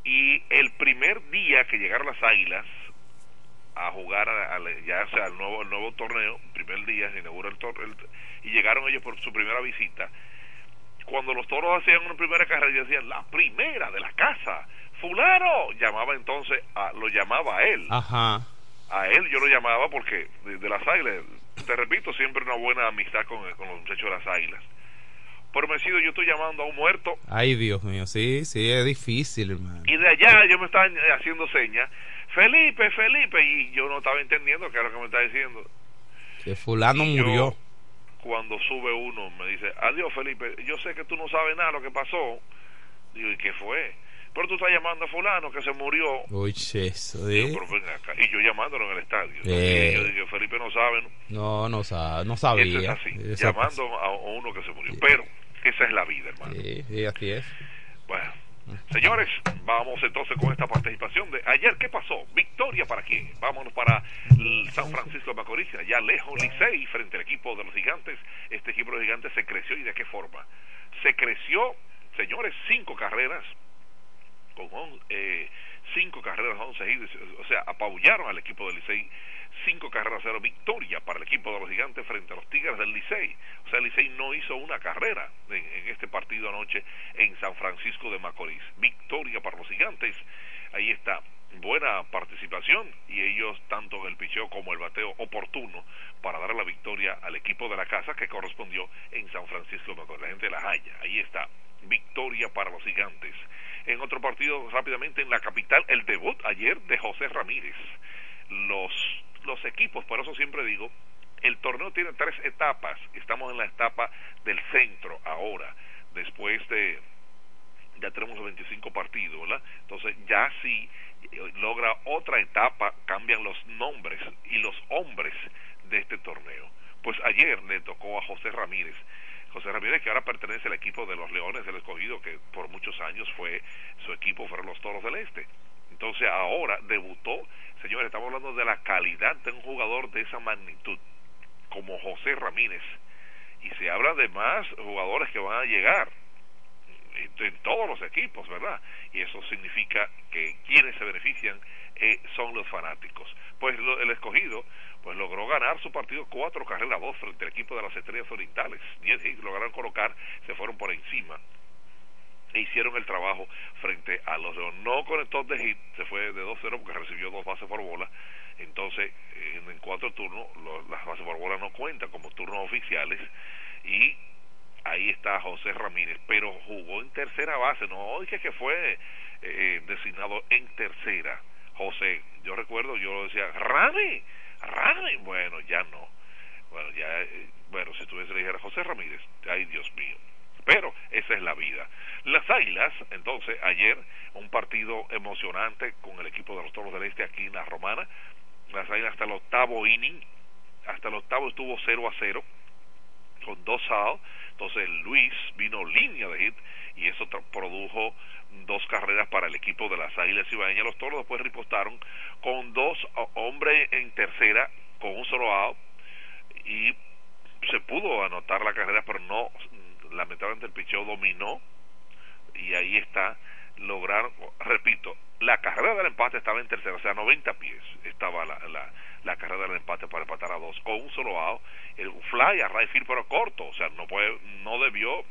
Y el primer día que llegaron las águilas a jugar a, a, ya sea al nuevo, el nuevo torneo, primer día se inaugura el torneo, y llegaron ellos por su primera visita. Cuando los toros hacían una primera carrera, decían, la primera de la casa fulano llamaba entonces a, lo llamaba a él.
Ajá.
a él yo lo llamaba porque de, de las águilas te repito siempre una buena amistad con, con los muchachos de las águilas. Pero me sido yo estoy llamando a un muerto.
Ay Dios mío sí sí es difícil hermano.
Y de allá yo me estaban haciendo señas Felipe Felipe y yo no estaba entendiendo qué era lo que me está diciendo
que fulano y murió
yo, cuando sube uno me dice adiós Felipe yo sé que tú no sabes nada lo que pasó digo y qué fue pero tú estás llamando a fulano que se murió.
Uy, eso,
¿eh? Digo. Y yo llamándolo en el estadio. Eh. Y yo dije, Felipe no sabe, ¿no?
No, no, sabe, no sabía.
Es así, llamando pasa. a uno que se murió. Pero esa es la vida, hermano.
Sí, sí, así es.
Bueno, Señores, vamos entonces con esta participación de ayer. ¿Qué pasó? Victoria para quién? Vámonos para San Francisco de Macorís, allá lejos, Licey, frente al equipo de los gigantes. Este equipo de los gigantes se creció y de qué forma. Se creció, señores, cinco carreras con on- eh, cinco carreras, once hits, o sea, apabullaron al equipo del Licey, cinco carreras cero, victoria para el equipo de los gigantes frente a los Tigres del Licey. O sea, el Licey no hizo una carrera en, en este partido anoche en San Francisco de Macorís. Victoria para los gigantes, ahí está. Buena participación y ellos tanto en el picheo como el bateo oportuno para dar la victoria al equipo de la casa que correspondió en San Francisco de Macorís. La gente de la Haya, ahí está. Victoria para los gigantes. En otro partido, rápidamente, en la capital, el debut ayer de José Ramírez. Los, los equipos, por eso siempre digo, el torneo tiene tres etapas. Estamos en la etapa del centro ahora, después de, ya tenemos los 25 partidos, ¿verdad? Entonces ya si eh, logra otra etapa, cambian los nombres y los hombres de este torneo. Pues ayer le tocó a José Ramírez. José Ramírez, que ahora pertenece al equipo de los Leones del Escogido, que por muchos años fue su equipo, fueron los Toros del Este. Entonces ahora debutó, señores, estamos hablando de la calidad de un jugador de esa magnitud, como José Ramírez. Y se habla de más jugadores que van a llegar en, todos los equipos, ¿verdad? Y eso significa que quienes se benefician eh, son los fanáticos. Pues lo- el escogido pues logró ganar su partido cuatro carreras a dos frente al equipo de las Estrellas Orientales. Diez hits lograron colocar, se fueron por encima e hicieron el trabajo frente a los Leones. No conectó de hit, se fue de 2-0 porque recibió dos bases por bola. Entonces, en, cuatro turnos, lo- las bases por bola no cuentan como turnos oficiales. Y ahí está José Ramírez, pero jugó en tercera base, no dije que fue eh, designado en tercera. José, yo recuerdo, yo decía, Rami, Rami, bueno, ya no. Bueno, ya, eh, bueno, si tuviese le dijera José Ramírez, ay Dios mío. Pero esa es la vida. Las Águilas, entonces, ayer, un partido emocionante con el equipo de los Toros del Este aquí en la Romana. Las Águilas hasta el octavo inning, hasta el octavo estuvo 0 a 0 con dos outs. Entonces Luis vino línea de hit y eso produjo dos carreras para el equipo de las Águilas Ibaeñas. Los Toros después ripostaron con dos ho- hombres en tercera con un solo out y se pudo anotar la carrera, pero no, lamentablemente el picheo dominó y ahí está, lograron, repito, la carrera del empate estaba en tercera, o sea, 90 pies estaba la, la, la carrera del empate para empatar a dos, con un solo out, el fly a right field, pero corto, o sea, no puede, no debió,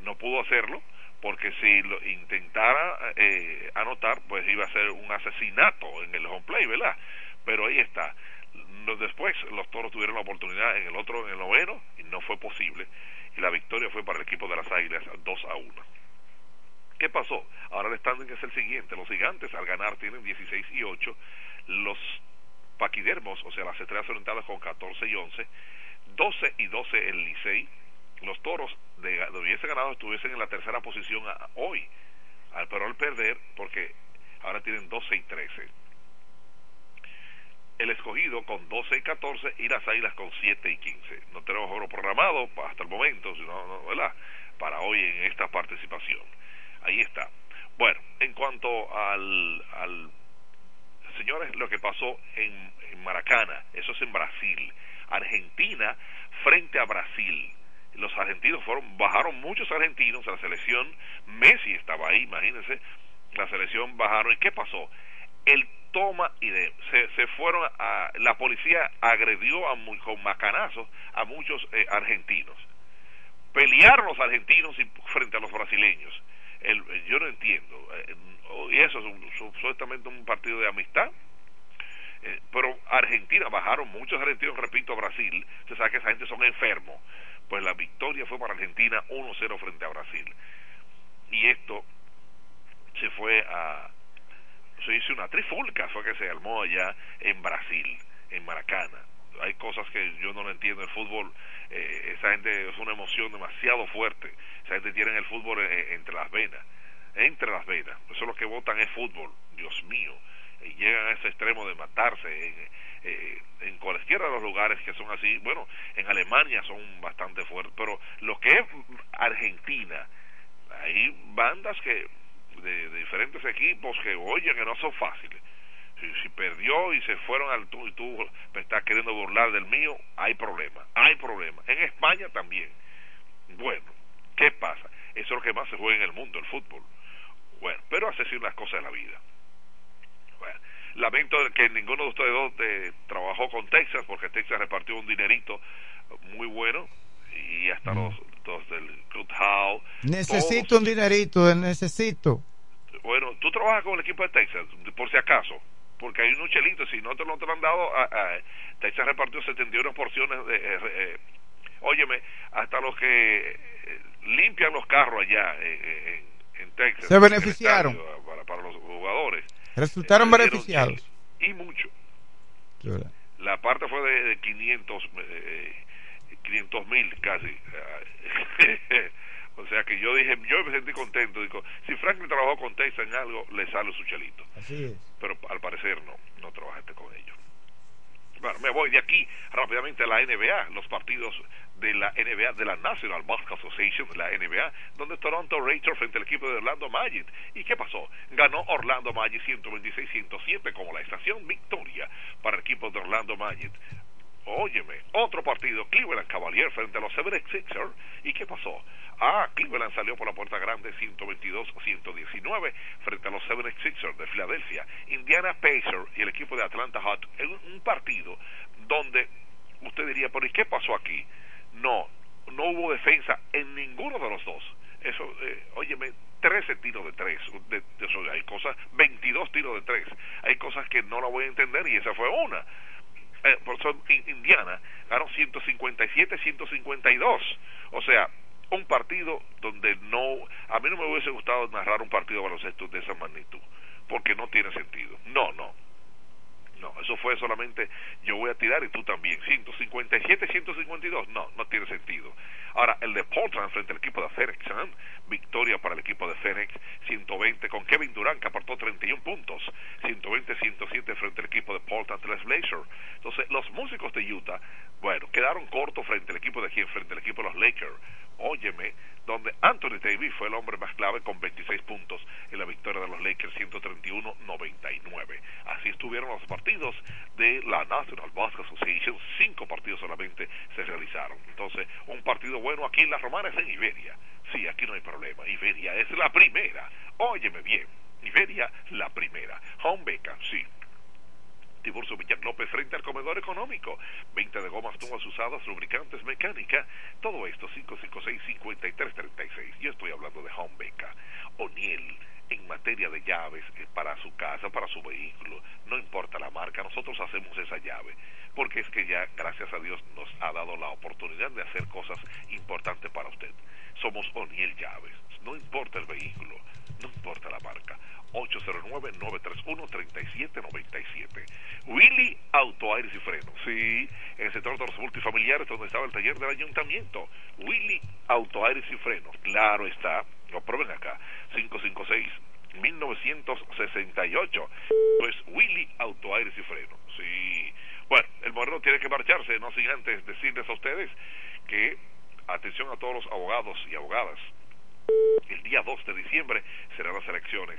no pudo hacerlo, porque si lo intentara eh, anotar, pues iba a ser un asesinato en el home play, ¿verdad? Pero ahí está. Después los toros tuvieron la oportunidad en el otro, en el noveno, y no fue posible. Y la victoria fue para el equipo de las Águilas 2 a 1. ¿Qué pasó? Ahora el standing es el siguiente. Los gigantes al ganar tienen 16 y 8. Los paquidermos, o sea, las estrellas orientales con 14 y 11. 12 y 12 el Licey. Los toros de, de hubiese ganado estuviesen en la tercera posición a- hoy. Al, pero al perder, porque ahora tienen 12 y 13. El escogido con 12 y 14 y las águilas con 7 y 15. No tenemos oro programado hasta el momento, sino, no, ¿verdad? Para hoy en esta participación. Ahí está. Bueno, en cuanto al, al señores, lo que pasó en, en Maracana, eso es en Brasil. Argentina frente a Brasil. Los argentinos fueron, bajaron muchos argentinos a la selección. Messi estaba ahí, imagínense. La selección bajaron. ¿Y qué pasó? El toma y de, se, se fueron a, la policía agredió a, mu- con macanazos a muchos eh, argentinos. Pelearon los argentinos frente a los brasileños. El, yo no entiendo. eh, y eso es un- supuestamente un partido de amistad. Eh, pero Argentina bajaron muchos argentinos, repito, a Brasil. Se sabe que esa gente son enfermos. Pues la victoria fue para Argentina 1-0 frente a Brasil. Y esto se fue a. Se hizo una trifulca, fue que se armó allá en Brasil, en Maracana. Hay cosas que yo no lo entiendo. El fútbol, eh, esa gente es una emoción demasiado fuerte. Esa gente tiene el fútbol eh, entre las venas. Entre las venas. Eso es lo que votan es fútbol. Dios mío y llegan a ese extremo de matarse en, eh, en cualquiera de los lugares que son así. Bueno, en Alemania son bastante fuertes, pero lo que es Argentina, hay bandas que de, de diferentes equipos que, oye, que no son fáciles. Si, si perdió y se fueron al tú y tú me estás queriendo burlar del mío, hay problema, hay problema. En España también. Bueno, ¿qué pasa? Eso es lo que más se juega en el mundo, el fútbol. Bueno, pero así son las cosas de la vida. Bueno, lamento que ninguno de ustedes dos eh, trabajó con Texas, porque Texas repartió un dinerito muy bueno y hasta los del Club Howe.
Necesito
todos-
un dinerito, necesito.
Bueno, tú trabajas con el equipo de Texas, por si acaso, porque hay unos chelitos, si no te lo te lo han dado, a- a- Texas repartió 71 porciones de... eh, eh, óyeme, hasta los que eh, limpian los carros allá eh, en, en Texas.
Se beneficiaron.
estadio, Para, para los jugadores.
Resultaron
Eh,
beneficiados.
Y mucho. La parte fue de, de 500 eh, 500 mil casi. o sea que yo dije, yo me sentí contento. Digo, si Franklin trabajó con Texas en algo, le sale su chelito.
Así es.
Pero al parecer no, no trabajaste con ellos. Bueno, me voy de aquí rápidamente a la NBA, los partidos de la NBA, de la National Basketball Association, la NBA, donde Toronto Raptors frente al equipo de Orlando Magic. ¿Y qué pasó? Ganó Orlando Magic 126-107 como la estación victoria para el equipo de Orlando Magic. Óyeme, otro partido, Cleveland Cavaliers frente a los 76ers. ¿Y qué pasó? Ah, Cleveland salió por la puerta grande 122-119 frente a los 76ers de Filadelfia. Indiana Pacers y el equipo de Atlanta Hawks en un partido donde usted diría, ¿y qué pasó aquí? No, no hubo defensa en ninguno de los dos. Eso, eh, óyeme, 13 tiros de tres, de, de hay cosas, 22 tiros de tres. Hay cosas que no la voy a entender y esa fue una eh, por eso in- Indiana ganó 157-152. O sea, un partido donde no, a mí no me hubiese gustado narrar un partido de baloncesto de esa magnitud, porque no tiene sentido. No, no. No, eso fue solamente yo voy a tirar y tú también. 157, 152. No, no tiene sentido. Ahora, el de Portland frente al equipo de Phoenix, ¿eh? victoria para el equipo de Phoenix, 120 con Kevin Durant que aportó 31 puntos, 120-107 frente al equipo de Portland Trail Blazers. Entonces, los músicos de Utah, bueno, quedaron cortos frente al equipo de quién, frente al equipo de los Lakers. Óyeme, donde Anthony Davis fue el hombre más clave con 26 puntos en la victoria de los Lakers 131-99. Así estuvieron los partidos de la National Basketball Association, cinco partidos solamente se realizaron. Entonces, un partido bueno aquí en la Romana es en Iberia. Sí, aquí no hay problema. Iberia es la primera. Óyeme bien. Iberia, la primera. Home Beca, sí. Tiburcio Villar López frente al comedor económico. Venta de gomas nuevas usadas, lubricantes, mecánica. Todo esto 556-5336. Yo estoy hablando de Home Beca. O'Neill en materia de llaves eh, para su casa, para su vehículo. No importa la marca, nosotros hacemos esa llave. Porque es que ya, gracias a Dios, nos ha dado la oportunidad de hacer cosas importantes para usted. Somos O'Neill Llaves. No importa el vehículo, no importa la marca. 809-931-3797. Willy Auto Aires y Frenos. Sí, en el sector de los multifamiliares donde estaba el taller del ayuntamiento. Willy Auto Aires y Frenos. Claro está. Lo prueben acá. 556 1968. Pues Willy Auto Aires y Frenos. Sí. Bueno, el moreno tiene que marcharse, no sin antes decirles a ustedes que atención a todos los abogados y abogadas. El día 2 de diciembre serán las elecciones.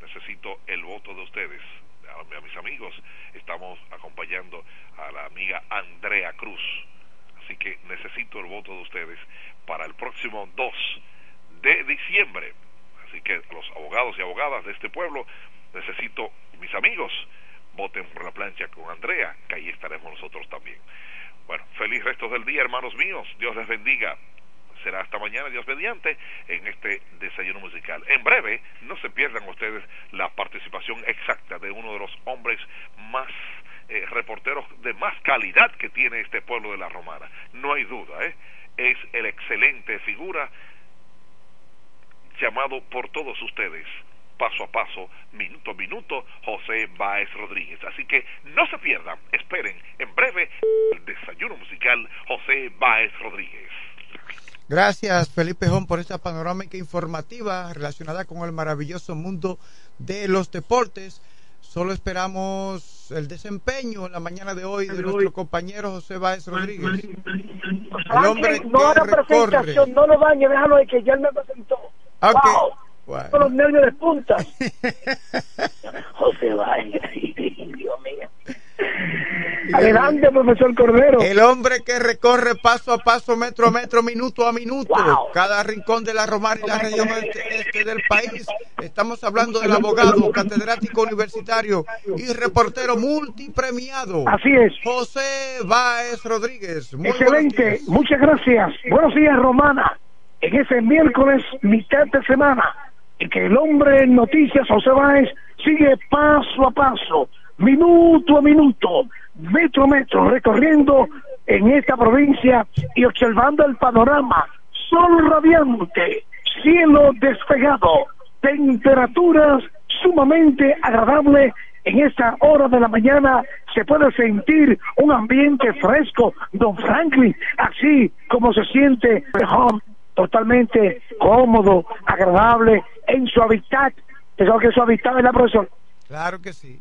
Necesito el voto de ustedes. A, mis amigos, estamos acompañando a la amiga Andrea Cruz. Así que necesito el voto de ustedes para el próximo 2 de diciembre. Así que los abogados y abogadas de este pueblo, necesito, mis amigos, voten por la plancha con Andrea, que ahí estaremos nosotros también. Bueno, feliz resto del día, hermanos míos. Dios les bendiga. Será hasta mañana, Dios mediante, en este desayuno musical. En breve, no se pierdan ustedes la participación exacta de uno de los hombres más eh, reporteros de más calidad que tiene este pueblo de la Romana. No hay duda, ¿eh? Es el excelente figura llamado por todos ustedes paso a paso, minuto a minuto, José Báez Rodríguez. Así que no se pierdan, esperen en breve el desayuno musical José Báez Rodríguez.
Gracias Felipe Jón por esta panorámica informativa relacionada con el maravilloso mundo de los deportes. Solo esperamos el desempeño en la mañana de hoy de nuestro compañero José Báez Rodríguez. El hombre
Franklin, no
recorre.
presentación, no lo dañe, déjalo de que ya él me presentó.
Ok.
Wow.
Bueno.
Con los nervios de punta. José Valle, Dios mío. Adelante, profesor Cordero.
El hombre que recorre paso a paso, metro a metro, minuto a minuto,
Wow.
cada rincón de la Romana y la región este, este del país. Estamos hablando del abogado, catedrático universitario y reportero multipremiado.
Así es.
José Báez Rodríguez. Muy
Excelente, muchas gracias. Buenos días, Romana. En ese miércoles, mitad de semana, en que el hombre en noticias, José Báez, sigue paso a paso, minuto a minuto, metro a metro, recorriendo en esta provincia y observando el panorama. Sol radiante, cielo despegado, temperaturas sumamente agradables en esta hora de la mañana se puede sentir un ambiente fresco, don Franklin, así como se siente home, totalmente cómodo, agradable, en su hábitat. Pensaba que su hábitat es la profesor.
Claro que sí.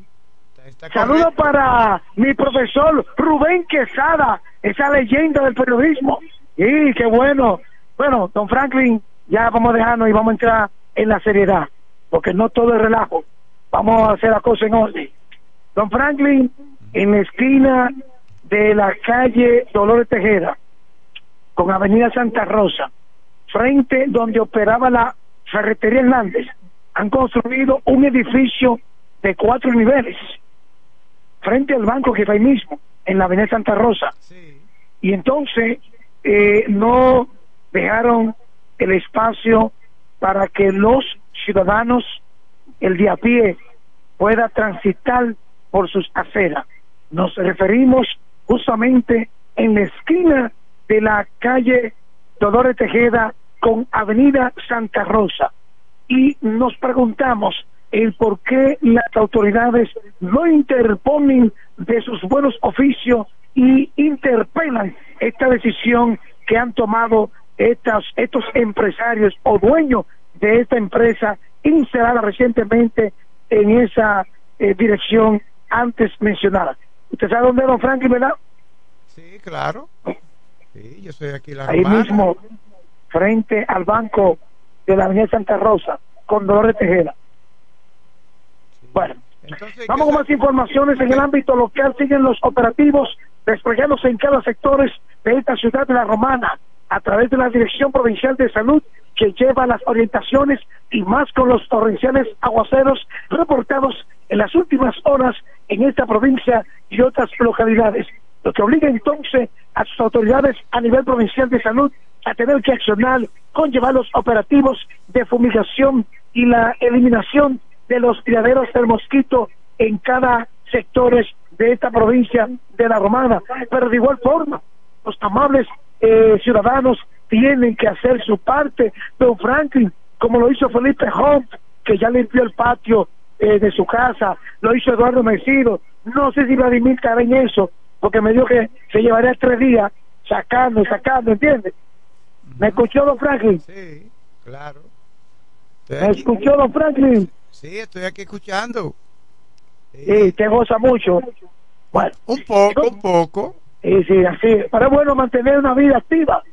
Saludos para mi profesor Rubén Quesada, esa leyenda del periodismo. Y qué bueno. Bueno, don Franklin, ya vamos a dejarnos y vamos a entrar en la seriedad, porque no todo es relajo. Vamos a hacer la cosa en orden. Don Franklin, en la esquina de la calle Dolores Tejeda, con Avenida Santa Rosa, frente donde operaba la ferretería Hernández, han construido un edificio de cuatro niveles, frente al banco que está ahí mismo, en la Avenida Santa Rosa.
Sí.
Y entonces eh, no dejaron el espacio para que los ciudadanos, el de a pie, pueda transitar por sus aceras. Nos referimos justamente en la esquina de la calle Dolores Tejeda con Avenida Santa Rosa. Y nos preguntamos el por qué las autoridades no interponen de sus buenos oficios y interpelan esta decisión que han tomado estas, estos empresarios o dueños de esta empresa instalada recientemente en esa eh, dirección antes mencionada. ¿Usted sabe dónde es, don Franklin, verdad?
Sí, claro. Sí, yo soy aquí la
Ahí
Romana.
mismo, frente al banco de la Avenida Santa Rosa, con Dolores Tejeda. Bueno,
Entonces,
Vamos
¿qué
con más informaciones en el ámbito local. Siguen los operativos desplegándose en cada sector de esta ciudad de la Romana a través de la Dirección Provincial de Salud que lleva las orientaciones y más con los torrenciales aguaceros reportados en las últimas horas en esta provincia y otras localidades. Lo que obliga entonces a sus autoridades a nivel provincial de salud a tener que accionar con llevar los operativos de fumigación y la eliminación de los criaderos del mosquito en cada sectores de esta provincia de la Romana. Pero de igual forma, los amables eh, ciudadanos tienen que hacer su parte, don Franklin, como lo hizo Felipe Hunt, que ya limpió el patio eh, de su casa, lo hizo Eduardo Mesido. No sé si Vladimir estará en eso, porque me dijo que se llevaría tres días sacando y sacando, ¿entiendes? ¿Me escuchó, don Franklin?
Sí, claro.
¿Me escuchó, don Franklin?
Sí, estoy aquí escuchando. Sí.
Sí, te goza mucho. Bueno,
Un poco, un poco.
y sí, así. Pero es bueno mantener una vida activa,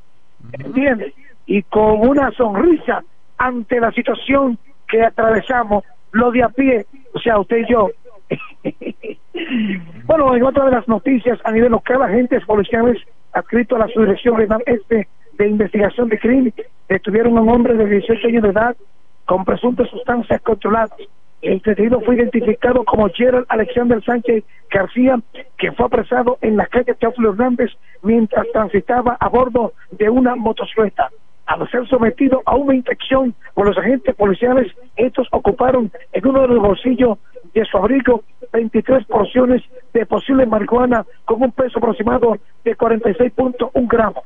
¿entiendes? Y con una sonrisa ante la situación que atravesamos, los de a pie, o sea, usted y yo. bueno, en otra de las noticias a nivel local, agentes policiales adscritos a la Subdirección Regional Este de Investigación de Crimen detuvieron a un hombre de 18 años de edad con presuntas sustancias controladas. El detenido fue identificado como Gerald Alexander Sánchez García, que fue apresado en la calle Teófilo Hernández mientras transitaba a bordo de una motocicleta. Al ser sometido a una inspección por los agentes policiales, estos ocuparon en uno de los bolsillos de su abrigo 23 porciones de posible marihuana con un peso aproximado de 46.1 gramos.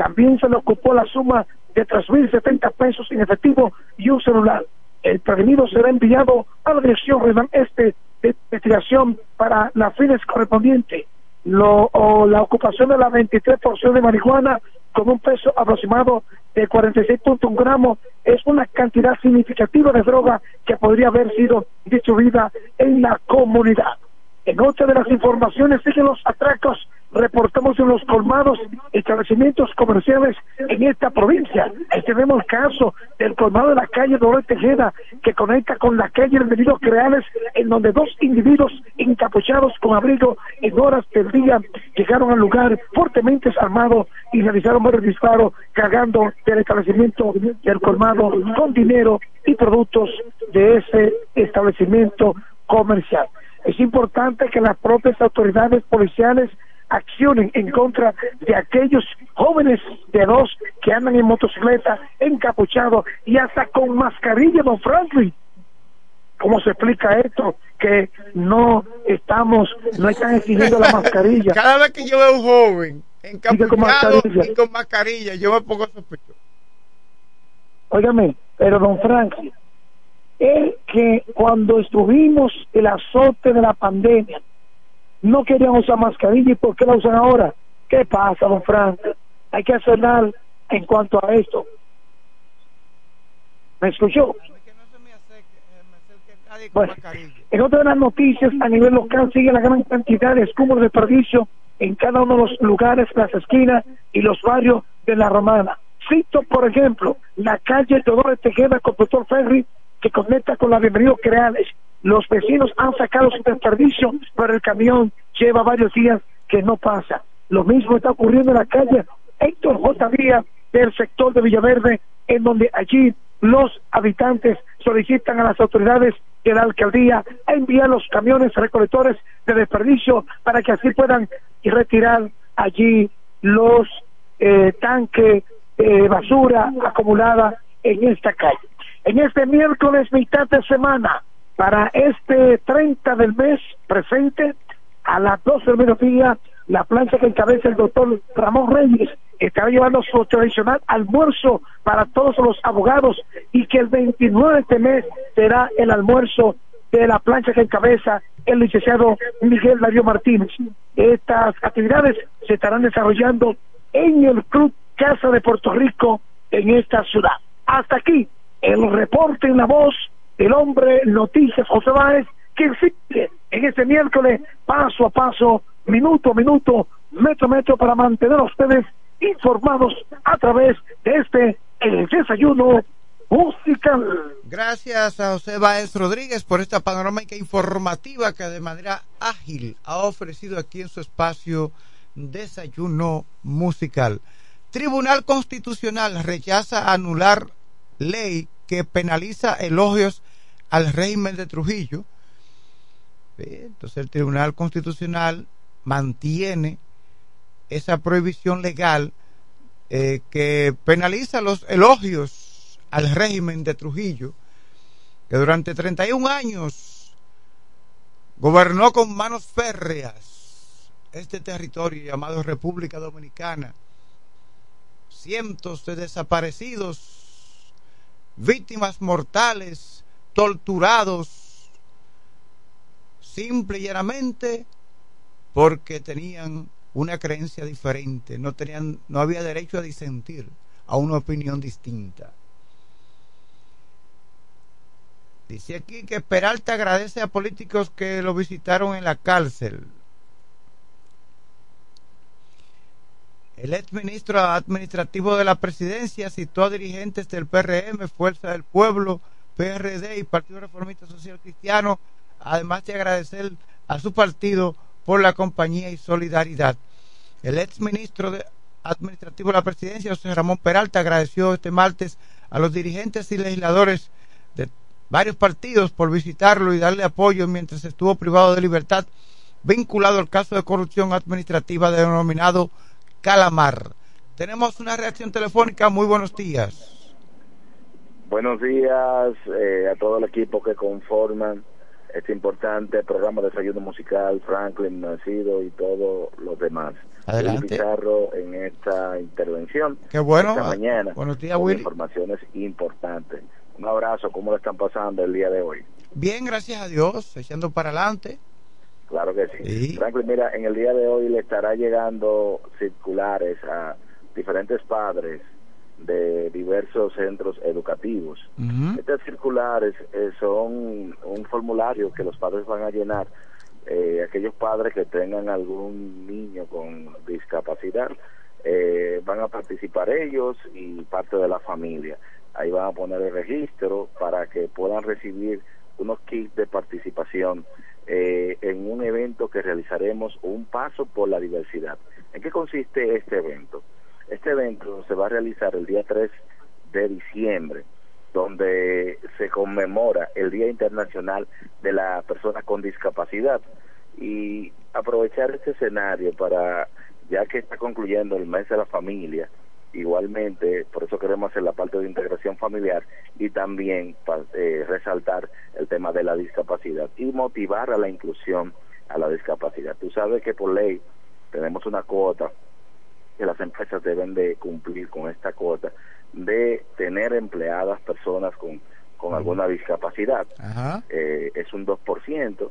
También se le ocupó la suma de 3.070 pesos en efectivo y un celular. El prevenido será enviado a la Dirección Regional Este de Investigación para las fines correspondientes. La ocupación de las 23 porciones de marihuana con un peso aproximado de 46.1 gramos es una cantidad significativa de droga que podría haber sido distribuida en la comunidad. En otra de las informaciones siguen los atracos reportamos en los colmados establecimientos comerciales en esta provincia. Tenemos el caso del colmado de la calle Dolores Tejeda, que conecta con la calle del Venido Creales, en donde dos individuos encapuchados con abrigo en horas del día llegaron al lugar fuertemente armados y realizaron varios disparos cargando del establecimiento del colmado con dinero y productos de ese establecimiento comercial. Es importante que las propias autoridades policiales accionen en contra de aquellos jóvenes de dos que andan en motocicleta encapuchados y hasta con mascarilla, don Franklin. ¿Cómo se explica esto? Que no estamos, no están exigiendo la mascarilla.
Cada vez que yo veo un joven
Y que con
encapuchado
mascarilla.
y con mascarilla, yo me pongo sospechoso.
Óigame, pero don Franklin, es que cuando estuvimos el azote de la pandemia, no querían usar mascarilla y ¿por qué la usan ahora? ¿Qué pasa, don Franklin? Hay que hacer nada en cuanto a esto. ¿Me escuchó? Bueno, en otra de las noticias, a nivel local sigue la gran cantidad de escombros de desperdicio en cada uno de los lugares, las esquinas y los barrios de la Romana. Cito, por ejemplo, la calle Teodoro Tejeda con Doctor Ferry, que conecta con la Bienvenido Creales. Los vecinos han sacado su desperdicio, pero el camión lleva varios días que no pasa. Lo mismo está ocurriendo en la calle Héctor J. Vía del sector de Villaverde, en donde allí los habitantes solicitan a las autoridades de la alcaldía a enviar los camiones recolectores de desperdicio para que así puedan retirar allí los eh, tanques de basura acumulada en esta calle. En este miércoles, mitad de semana, para este 30 del mes presente, a las 12 del mediodía, la plancha que encabeza el doctor Ramón Reyes estará llevando su tradicional almuerzo para todos los abogados y que el 29 de este mes será el almuerzo de la plancha que encabeza el licenciado Miguel Darío Martínez. Estas actividades se estarán desarrollando en el Club Casa de Puerto Rico en esta ciudad. Hasta aquí el reporte en la voz del hombre Noticias José Báez que sigue en este miércoles paso a paso, minuto a minuto, metro a metro para mantener a ustedes informados a través de este el desayuno musical.
Gracias a José Báez Rodríguez por esta panorámica informativa que de manera ágil ha ofrecido aquí en su espacio Desayuno Musical. Tribunal Constitucional rechaza anular ley que penaliza elogios al régimen de Trujillo. Entonces el Tribunal Constitucional mantiene esa prohibición legal eh, que penaliza los elogios al régimen de Trujillo, que durante 31 años gobernó con manos férreas este territorio llamado República Dominicana. Cientos de desaparecidos, víctimas mortales, torturados, simple y llanamente porque tenían una creencia diferente, no tenían, no había derecho a disentir a una opinión distinta. Dice aquí que Peralta agradece a políticos que lo visitaron en la cárcel. El ex ministro administrativo de la presidencia citó a dirigentes del PRM, Fuerza del Pueblo, PRD y Partido Reformista Social Cristiano, además de agradecer a su partido por la compañía y solidaridad. El ex ministro administrativo de la presidencia, José Ramón Peralta, agradeció este martes a los dirigentes y legisladores de varios partidos por visitarlo y darle apoyo mientras estuvo privado de libertad vinculado al caso de corrupción administrativa denominado Calamar. Tenemos una reacción telefónica. Muy buenos días.
Buenos días eh, a todo el equipo que conforman este importante programa de desayuno musical, Franklin Nacido y todos los demás.
Adelante.
Pizarro en esta intervención.
Qué bueno.
Esta mañana.
Buenos días,
con
Willy.
Informaciones importantes. Un abrazo, ¿cómo le están pasando el día de hoy?
Bien, gracias a Dios, echando para adelante.
Claro que sí.
Sí.
Franklin, mira, en el día de hoy le estará llegando circulares a diferentes padres de diversos centros educativos. Estas circulares eh, son un formulario que los padres van a llenar eh, aquellos padres que tengan algún niño con discapacidad, eh, van a participar ellos y parte de la familia. Ahí van a poner el registro para que puedan recibir unos kits de participación eh, en un evento que realizaremos, un paso por la diversidad. ¿En qué consiste este evento? Este evento se va a realizar el día 3 de diciembre, donde se conmemora el Día Internacional de la Persona con Discapacidad y aprovechar este escenario para, ya que está concluyendo el mes de la familia, igualmente, por eso queremos hacer la parte de integración familiar y también eh, resaltar el tema de la discapacidad y motivar a la inclusión a la discapacidad. Tú sabes que por ley tenemos una cuota que las empresas deben de cumplir con esta cuota de tener empleadas personas con, con alguna discapacidad. Eh, es un 2%.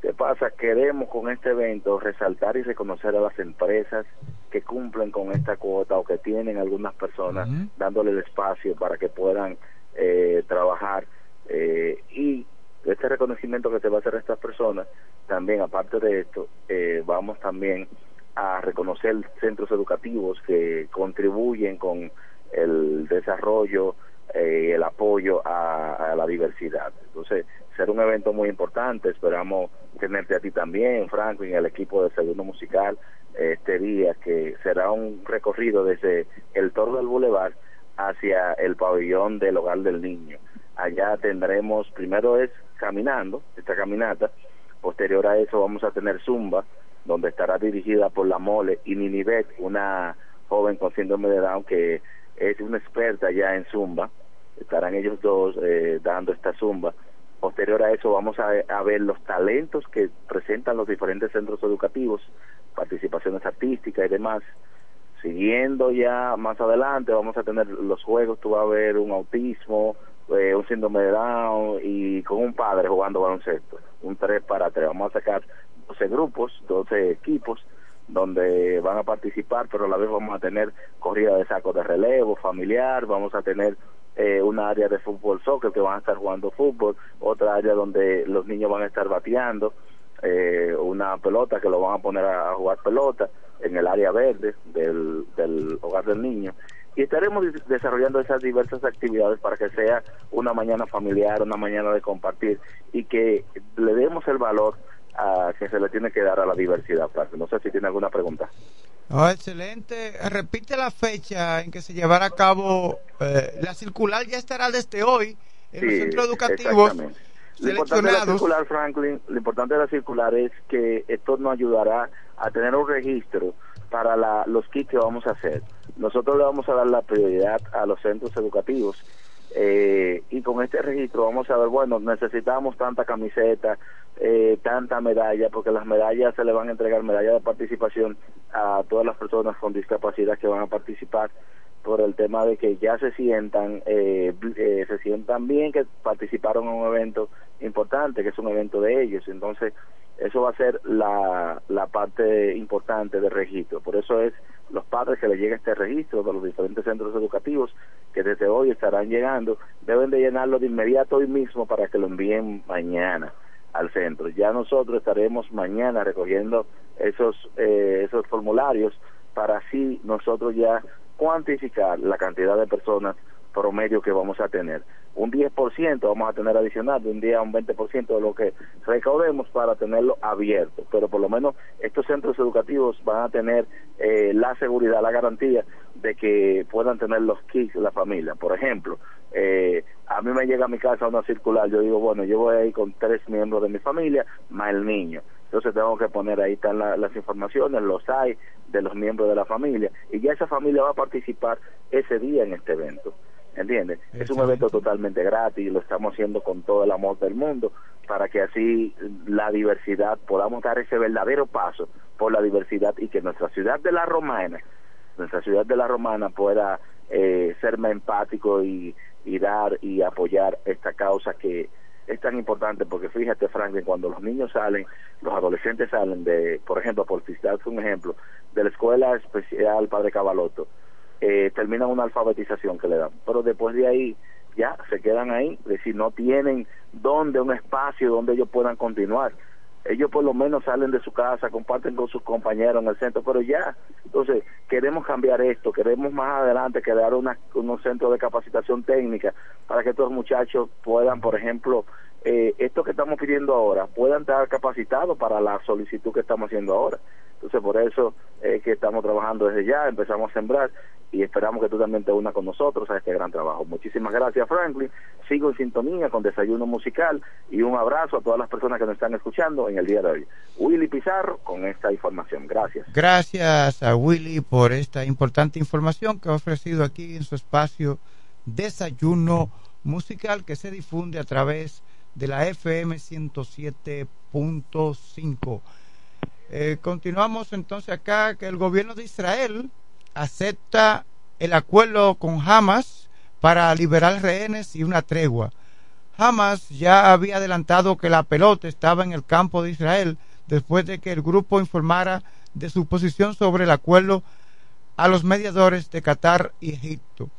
¿Qué pasa? Queremos con este evento resaltar y reconocer a las empresas que cumplen con esta cuota o que tienen algunas personas dándole el espacio para que puedan eh, trabajar eh, y este reconocimiento que se va a hacer a estas personas también aparte de esto eh, vamos también a reconocer centros educativos que contribuyen con el desarrollo y el apoyo a, a, la diversidad. Entonces, será un evento muy importante. Esperamos tenerte a ti también, Franco, y el equipo de Segundo Musical este día, que será un recorrido desde el Toro del Boulevard hacia el pabellón del Hogar del Niño. Allá tendremos, primero es caminando, esta caminata, posterior a eso vamos a tener Zumba, donde estará dirigida por la Mole y Ninibet, una joven con síndrome de Down que es una experta ya en Zumba. Estarán ellos dos eh, dando esta Zumba. Posterior a eso vamos a, a ver los talentos que presentan los diferentes centros educativos participaciones artísticas y demás. Siguiendo ya más adelante vamos a tener los juegos, tú vas a ver un autismo, eh, un síndrome de Down y con un padre jugando baloncesto, un 3 para 3. Vamos a sacar 12 grupos, 12 equipos donde van a participar, pero a la vez vamos a tener corrida de sacos de relevo familiar, vamos a tener eh, una área de fútbol soccer que van a estar jugando fútbol, otra área donde los niños van a estar bateando, eh, una pelota que lo van a poner a, jugar pelota en el área verde del, del hogar del niño. Y estaremos desarrollando esas diversas actividades para que sea una mañana familiar, una mañana de compartir y que le demos el valor a que se le tiene que dar a la diversidad. No sé si tiene alguna pregunta.
Oh, excelente. Repite la fecha en que se llevará a cabo eh, la circular ya estará desde hoy en los centros educativos.
Lo importante de la circular, Franklin, lo importante de la circular es que esto nos ayudará a tener un registro para la, los kits que vamos a hacer. Nosotros le vamos a dar la prioridad a los centros educativos eh, y con este registro vamos a ver, bueno, necesitamos tanta camiseta, eh, tanta medalla, porque las medallas se le van a entregar medallas de participación a todas las personas con discapacidad que van a participar por el tema de que ya se sientan eh, eh, se sientan bien que participaron en un evento importante que es un evento de ellos. Entonces eso va a ser la, la parte importante del registro. Por eso es los padres que les llegue este registro de los diferentes centros educativos que desde hoy estarán llegando deben de llenarlo de inmediato hoy mismo para que lo envíen mañana al centro. Ya nosotros estaremos mañana recogiendo esos eh, esos formularios para así nosotros ya cuantificar la cantidad de personas promedio que vamos a tener. Un 10% vamos a tener adicional, de un día a un 20% de lo que recaudemos para tenerlo abierto. Pero por lo menos estos centros educativos van a tener eh, la seguridad, la garantía de que puedan tener los kits la familia. Por ejemplo, eh, a mí me llega a mi casa una circular, yo digo, bueno, yo voy ahí con tres miembros de mi familia, más el niño. Entonces tengo que poner ahí están las informaciones, los hay de los miembros de la familia y ya esa familia va a participar ese día en este evento. ¿Entiendes? Es un evento totalmente gratis, lo estamos haciendo con todo el amor del mundo para que así la diversidad podamos dar ese verdadero paso por la diversidad y que nuestra ciudad de la Romana, nuestra ciudad de la Romana pueda eh, ser más empático y, y dar y apoyar esta causa que es tan importante porque fíjate Franklin cuando los niños salen los adolescentes salen de por ejemplo por citar un ejemplo de la escuela especial Padre Cabaloto eh, terminan una alfabetización que le dan pero después de ahí ya se quedan ahí es decir no tienen donde un espacio donde ellos puedan continuar ellos por lo menos salen de su casa, comparten con sus compañeros en el centro, pero ya, entonces queremos cambiar esto, queremos más adelante crear una, unos centros de capacitación técnica para que estos muchachos puedan, por ejemplo, eh, esto que estamos pidiendo ahora, puedan estar capacitados para la solicitud que estamos haciendo ahora. Entonces, por eso es que estamos trabajando desde ya, empezamos a sembrar y esperamos que tú también te unas con nosotros a este gran trabajo. Muchísimas gracias, Franklin. Sigo en sintonía con Desayuno Musical y un abrazo a todas las personas que nos están escuchando en el día de hoy. Willy Pizarro con esta información. Gracias.
Gracias a Willy por esta importante información que ha ofrecido aquí en su espacio Desayuno Musical que se difunde a través de la FM 107.5. Eh, continuamos entonces acá que el gobierno de Israel acepta el acuerdo con Hamas para liberar rehenes y una tregua. Hamas ya había adelantado que la pelota estaba en el campo de Israel después de que el grupo informara de su posición sobre el acuerdo a los mediadores de Qatar y Egipto.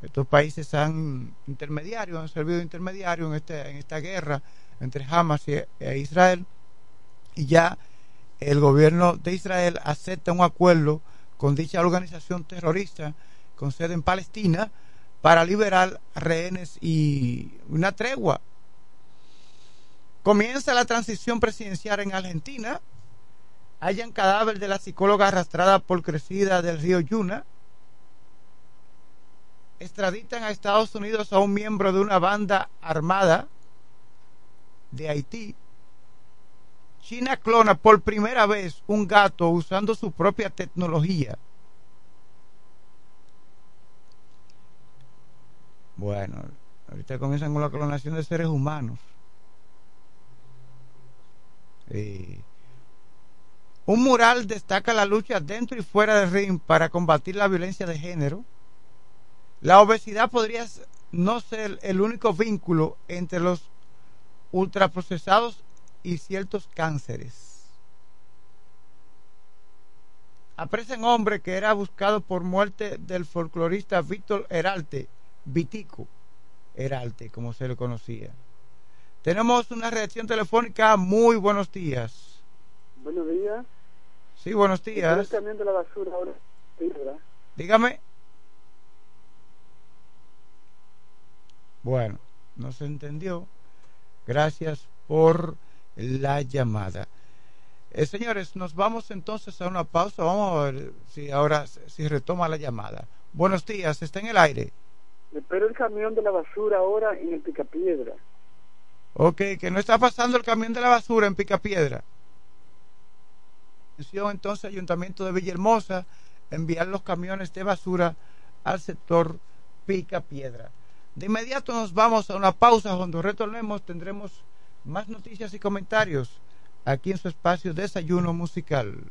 Estos países han intermediarios, han servido de intermediarios en, este, en esta guerra entre Hamas e Israel y ya el gobierno de Israel acepta un acuerdo con dicha organización terrorista con sede en Palestina para liberar rehenes y una tregua. Comienza la transición presidencial en Argentina. Hayan cadáver de la psicóloga arrastrada por crecida del río Yuna. Extraditan a Estados Unidos a un miembro de una banda armada de Haití China clona por primera vez un gato usando su propia tecnología. Bueno, ahorita comienzan con la clonación de seres humanos. un mural destaca la lucha dentro y fuera del ring para combatir la violencia de género. La obesidad podría no ser el único vínculo entre los ultraprocesados y ciertos cánceres. Apresan hombre que era buscado por muerte del folclorista Víctor Heralte, Vitico Heralte, como se le conocía. Tenemos una reacción telefónica. Muy buenos días.
Buenos días.
Sí, buenos días.
de la basura ahora.
Dígame. Bueno, no se entendió. Gracias por la llamada. Eh, señores, nos vamos entonces a una pausa. Vamos a ver si ahora si retoma la llamada. Buenos días, está en el aire.
Espero el camión de la basura ahora en el Picapiedra.
Ok, que no está pasando el camión de la basura en Picapiedra. Entonces, Ayuntamiento de Villahermosa, enviar los camiones de basura al sector Picapiedra. De inmediato nos vamos a una pausa. Cuando retornemos tendremos más noticias y comentarios aquí en su espacio Desayuno Musical.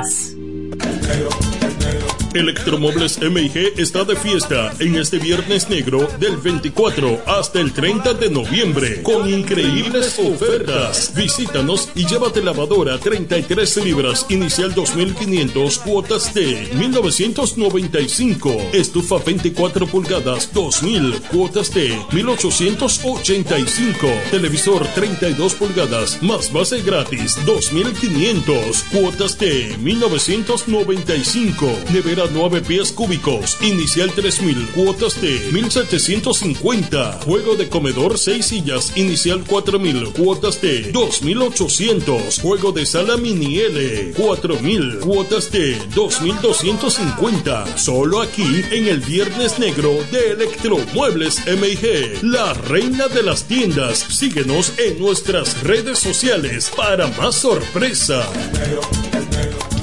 Podcast. El negro.
Electromuebles MIG está de fiesta en este viernes negro del 24 hasta el 30 de noviembre con increíbles ofertas. Visítanos y llévate lavadora 33 libras inicial 2500 cuotas de 1995. Estufa 24 pulgadas 2000 cuotas de 1885. Televisor 32 pulgadas más base gratis 2500 cuotas de 1995. Nevera 9 pies cúbicos. Inicial 3000. Cuotas de 1750. Juego de comedor 6 sillas. Inicial 4000. Cuotas de 2800. Juego de sala mini L. 4000. Cuotas de 2250. Solo aquí en el Viernes Negro de Electromuebles MIG. La reina de las tiendas. Síguenos en nuestras redes sociales para más sorpresa.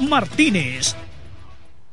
Martínez.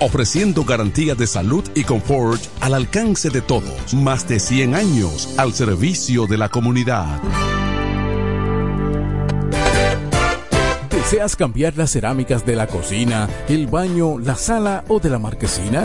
ofreciendo garantía de salud y confort al alcance de todos. Más de 100 años al servicio de la comunidad.
¿Deseas cambiar las cerámicas de la cocina, el baño, la sala o de la marquesina?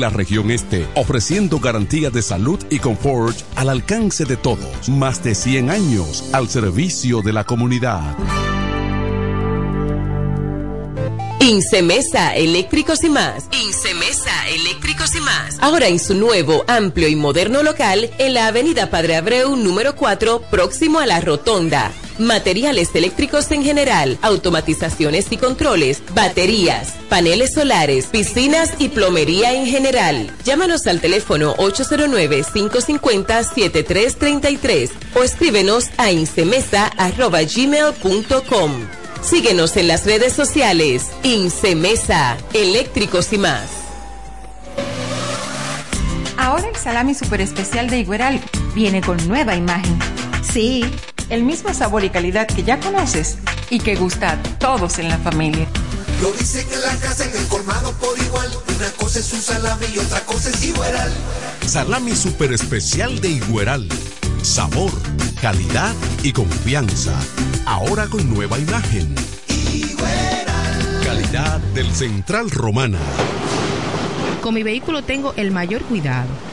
la región este, ofreciendo garantía de salud y confort al alcance de todos. Más de 100 años al servicio de la comunidad.
Incemesa Eléctricos y más. Incemesa Eléctricos y más más. Ahora en su nuevo, amplio y moderno local en la Avenida Padre Abreu número 4, próximo a la Rotonda. Materiales eléctricos en general, automatizaciones y controles, baterías, paneles solares, piscinas y plomería en general. Llámanos al teléfono 809-550-7333 o escríbenos a incemesa.gmail.com. Síguenos en las redes sociales. Incemesa, eléctricos y más.
Ahora el salami super especial de Igueral viene con nueva imagen. Sí, el mismo sabor y calidad que ya conoces y que gusta a todos en la familia.
Lo dicen en la casa, en el colmado por igual. Una cosa es un salami y otra cosa es Igueral.
Salami super especial de Igueral. Sabor, calidad y confianza. Ahora con nueva imagen. Calidad del Central Romana.
Con mi vehículo tengo el mayor cuidado.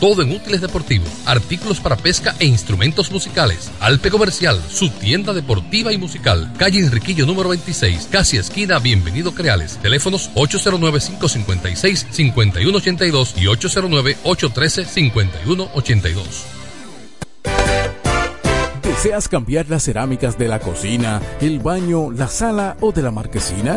todo en útiles deportivos, artículos para pesca e instrumentos musicales. Alpe Comercial, su tienda deportiva y musical, calle Enriquillo número 26, casi esquina Bienvenido Creales, teléfonos 809-556-5182 y 809-813-5182.
¿Deseas cambiar las cerámicas de la cocina, el baño, la sala o de la marquesina?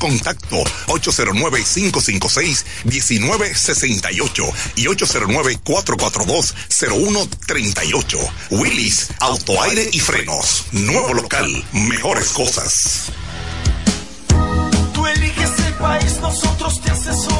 Contacto 809-556-1968 y 809-442-0138. Willis, autoaire y frenos. Nuevo local, mejores cosas.
Tú eliges el país, nosotros te asesoramos.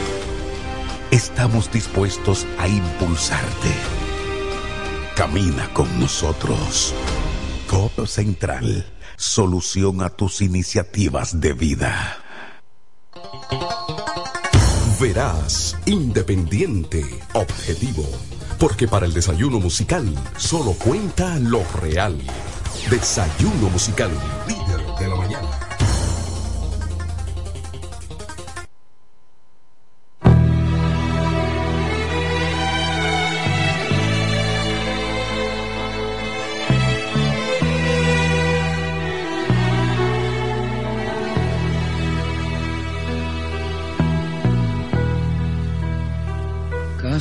Estamos dispuestos a impulsarte. Camina con nosotros. Codo Central, solución a tus iniciativas de vida.
Verás, independiente, objetivo. Porque para el desayuno musical solo cuenta lo real. Desayuno musical, líder de la mañana.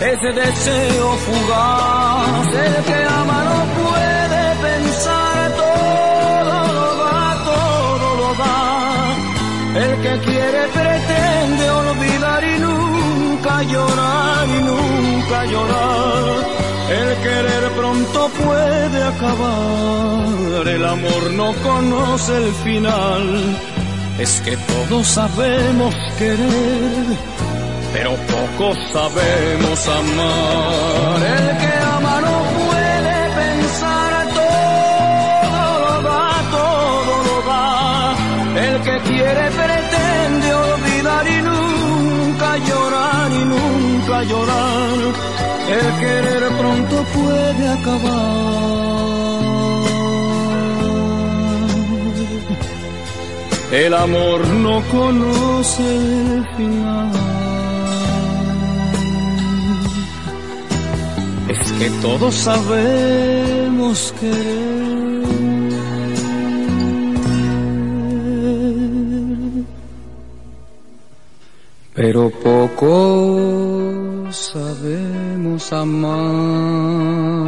ese deseo fugaz. El que ama no puede pensar, todo lo da, todo lo da. El que quiere pretende olvidar y nunca llorar y nunca llorar. El querer pronto puede acabar, el amor no conoce el final. Es que todos sabemos querer pero poco sabemos amar. El que ama no puede pensar, todo lo da, todo lo da. El que quiere pretende olvidar y nunca llorar y nunca llorar. El querer pronto puede acabar. El amor no conoce el final. Que todos sabemos querer. Pero poco sabemos amar.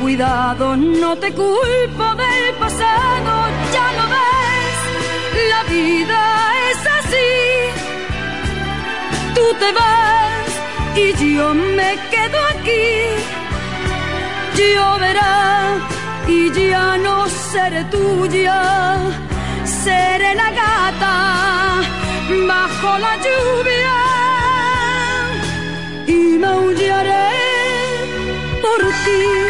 cuidado, no te culpo del pasado, ya lo ves, la vida es así. Tú te vas y yo me quedo aquí. Lloverá y ya no seré tuya, seré la gata bajo la lluvia y maullaré por ti.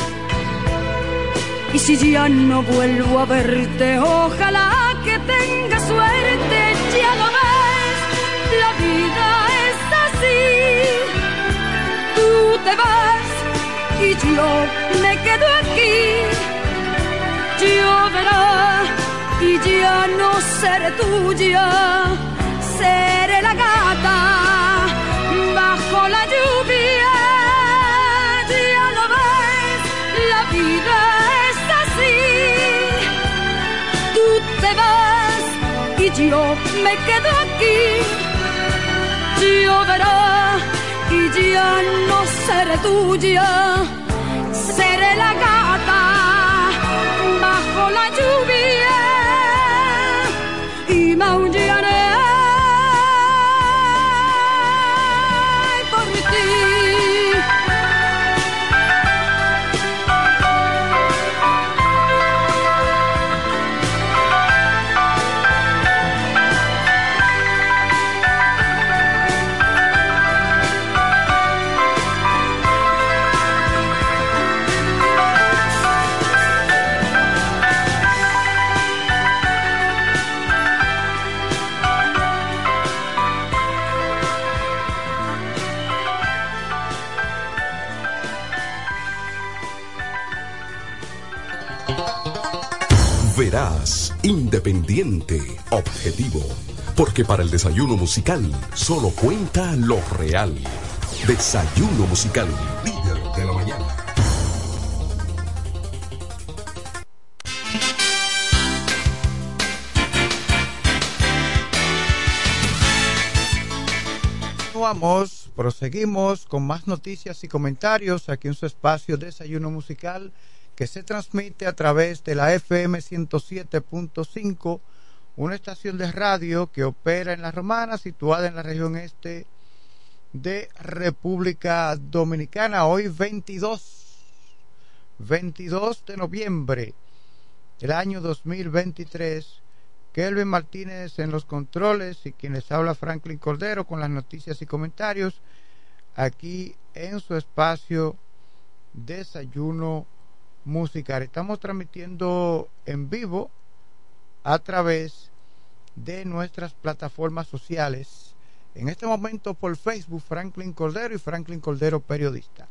Y si ya no vuelvo a verte, ojalá que tenga suerte, ya lo ves, la vida es así. Tú te vas y yo me quedo aquí. Lloverá y ya no seré tuya, seré la gata bajo la lluvia. Yo me quedo aquí. Lloverá y ya no seré tuya, seré la gata bajo la lluvia
independiente, objetivo. Porque para el desayuno musical solo cuenta lo real. Desayuno musical, líder de la mañana.
Continuamos, proseguimos con más noticias y comentarios aquí en su espacio Desayuno Musical que se transmite a través de la FM 107.5, una estación de radio que opera en La Romana, situada en la región este de República Dominicana. Hoy 22, 22 de noviembre del año 2023. Kelvin Martínez en los controles y quien les habla Franklin Cordero con las noticias y comentarios aquí en su espacio Desayuno musical. Estamos transmitiendo en vivo a través de nuestras plataformas sociales. En este momento por Facebook Franklin Cordero y Franklin Cordero Periodista.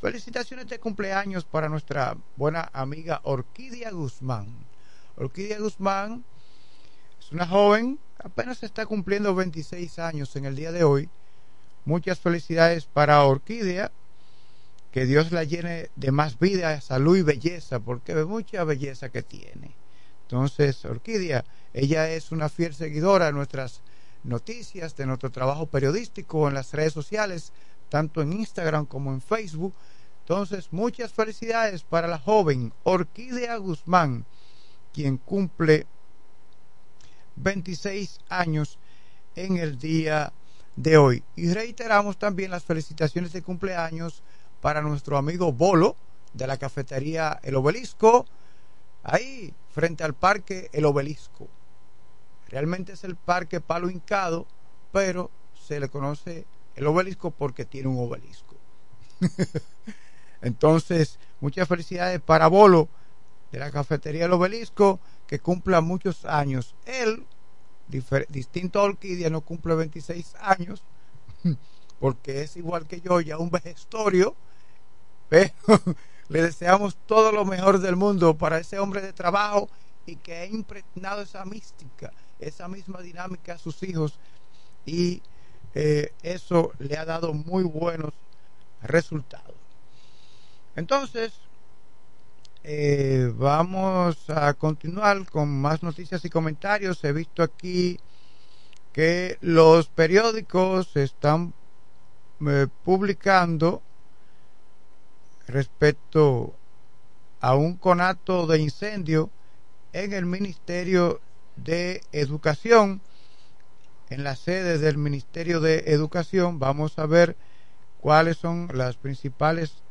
Felicitaciones de cumpleaños para nuestra buena amiga Orquídea Guzmán. Orquídea Guzmán es una joven, apenas está cumpliendo 26 años en el día de hoy. Muchas felicidades para Orquídea que Dios la llene de más vida, salud y belleza, porque ve mucha belleza que tiene. Entonces, Orquídea, ella es una fiel seguidora de nuestras noticias, de nuestro trabajo periodístico en las redes sociales, tanto en Instagram como en Facebook. Entonces, muchas felicidades para la joven Orquídea Guzmán, quien cumple 26 años en el día de hoy. Y reiteramos también las felicitaciones de cumpleaños para nuestro amigo Bolo de la cafetería El Obelisco, ahí frente al parque El Obelisco. Realmente es el parque Palo Hincado, pero se le conoce el obelisco porque tiene un obelisco. Entonces, muchas felicidades para Bolo de la cafetería El Obelisco, que cumpla muchos años. Él, distinto a Orquídea, no cumple 26 años, porque es igual que yo, ya un vejestorio pero le deseamos todo lo mejor del mundo para ese hombre de trabajo y que ha impregnado esa mística, esa misma dinámica a sus hijos y eh, eso le ha dado muy buenos resultados. Entonces, eh, vamos a continuar con más noticias y comentarios. He visto aquí que los periódicos están eh, publicando respecto a un conato de incendio en el Ministerio de Educación, en la sede del Ministerio de Educación. Vamos a ver cuáles son las principales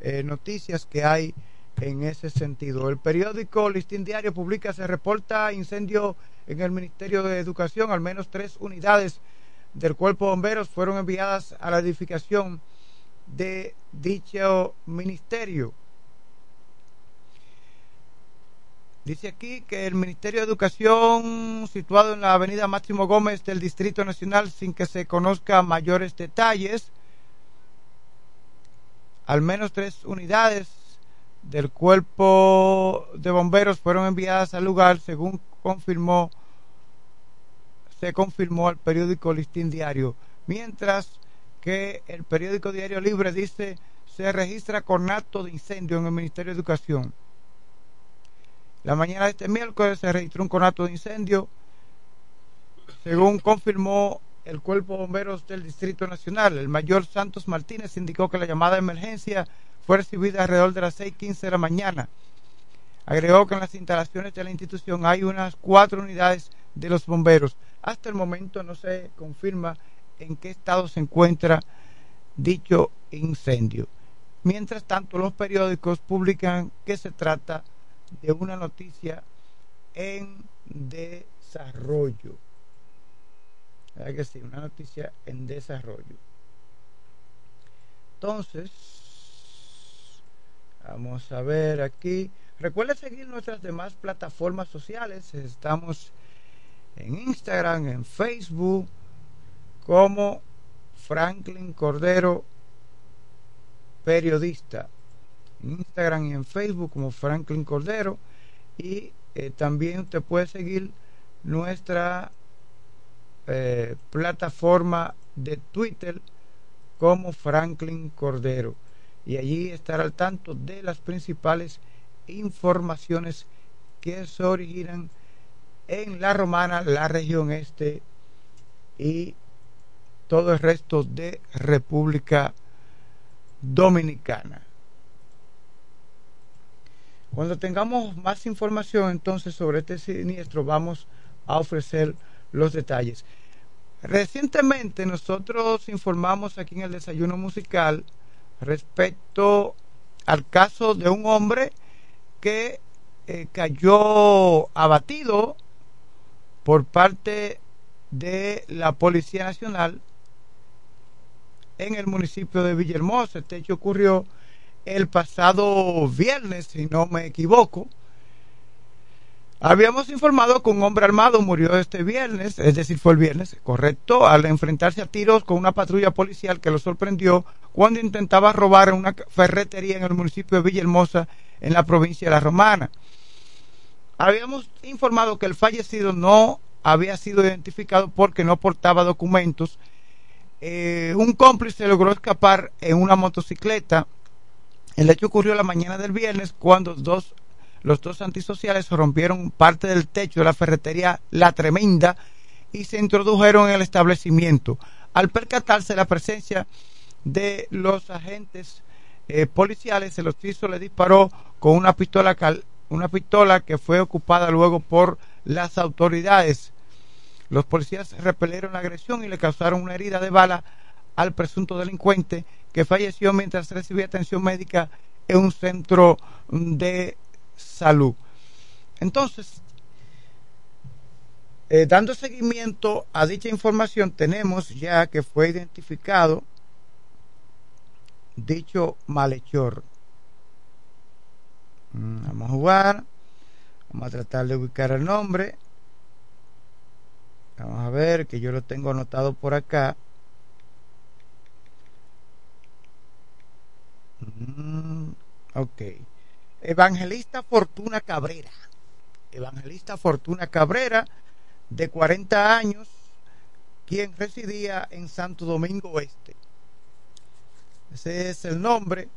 eh, noticias que hay en ese sentido. El periódico Listín Diario publica, se reporta incendio en el Ministerio de Educación. Al menos tres unidades del Cuerpo de Bomberos fueron enviadas a la edificación de dicho ministerio. Dice aquí que el Ministerio de Educación, situado en la avenida Máximo Gómez del Distrito Nacional, sin que se conozca mayores detalles, al menos tres unidades del cuerpo de bomberos fueron enviadas al lugar, según confirmó se confirmó al periódico Listín Diario, mientras que el periódico Diario Libre dice se registra conato de incendio en el Ministerio de Educación. La mañana de este miércoles se registró un conato de incendio, según confirmó el Cuerpo de Bomberos del Distrito Nacional. El mayor Santos Martínez indicó que la llamada de emergencia fue recibida alrededor de las 6.15 de la mañana. Agregó que en las instalaciones de la institución hay unas cuatro unidades de los bomberos. Hasta el momento no se confirma en qué estado se encuentra dicho incendio. Mientras tanto, los periódicos publican que se trata de una noticia en desarrollo. ¿Verdad que sí? Una noticia en desarrollo. Entonces, vamos a ver aquí. Recuerda seguir nuestras demás plataformas sociales. Estamos en Instagram, en Facebook, como Franklin Cordero, periodista en Instagram y en Facebook como Franklin Cordero. Y eh, también usted puede seguir nuestra eh, plataforma de Twitter como Franklin Cordero. Y allí estar al tanto de las principales informaciones que se originan en la romana, la región este y todo el resto de República Dominicana. Cuando tengamos más información entonces sobre este siniestro vamos a ofrecer los detalles. Recientemente nosotros informamos aquí en el desayuno musical respecto al caso de un hombre que eh, cayó abatido por parte de la Policía Nacional en el municipio de Villahermosa. Este hecho ocurrió el pasado viernes, si no me equivoco. Habíamos informado que un hombre armado murió este viernes, es decir, fue el viernes, correcto, al enfrentarse a tiros con una patrulla policial que lo sorprendió cuando intentaba robar una ferretería en el municipio de Villahermosa, en la provincia de La Romana. Habíamos informado que el fallecido no había sido identificado porque no portaba documentos. Eh, un cómplice logró escapar en una motocicleta el hecho ocurrió la mañana del viernes cuando dos, los dos antisociales rompieron parte del techo de la ferretería La Tremenda y se introdujeron en el establecimiento. Al percatarse la presencia de los agentes eh, policiales, el oficio le disparó con una pistola, una pistola que fue ocupada luego por las autoridades. Los policías repelieron la agresión y le causaron una herida de bala al presunto delincuente que falleció mientras recibía atención médica en un centro de salud. Entonces, eh, dando seguimiento a dicha información, tenemos ya que fue identificado dicho malhechor. Mm, vamos a jugar. Vamos a tratar de ubicar el nombre. Vamos a ver que yo lo tengo anotado por acá. Mm, ok. Evangelista Fortuna Cabrera. Evangelista Fortuna Cabrera, de 40 años, quien residía en Santo Domingo Oeste. Ese es el nombre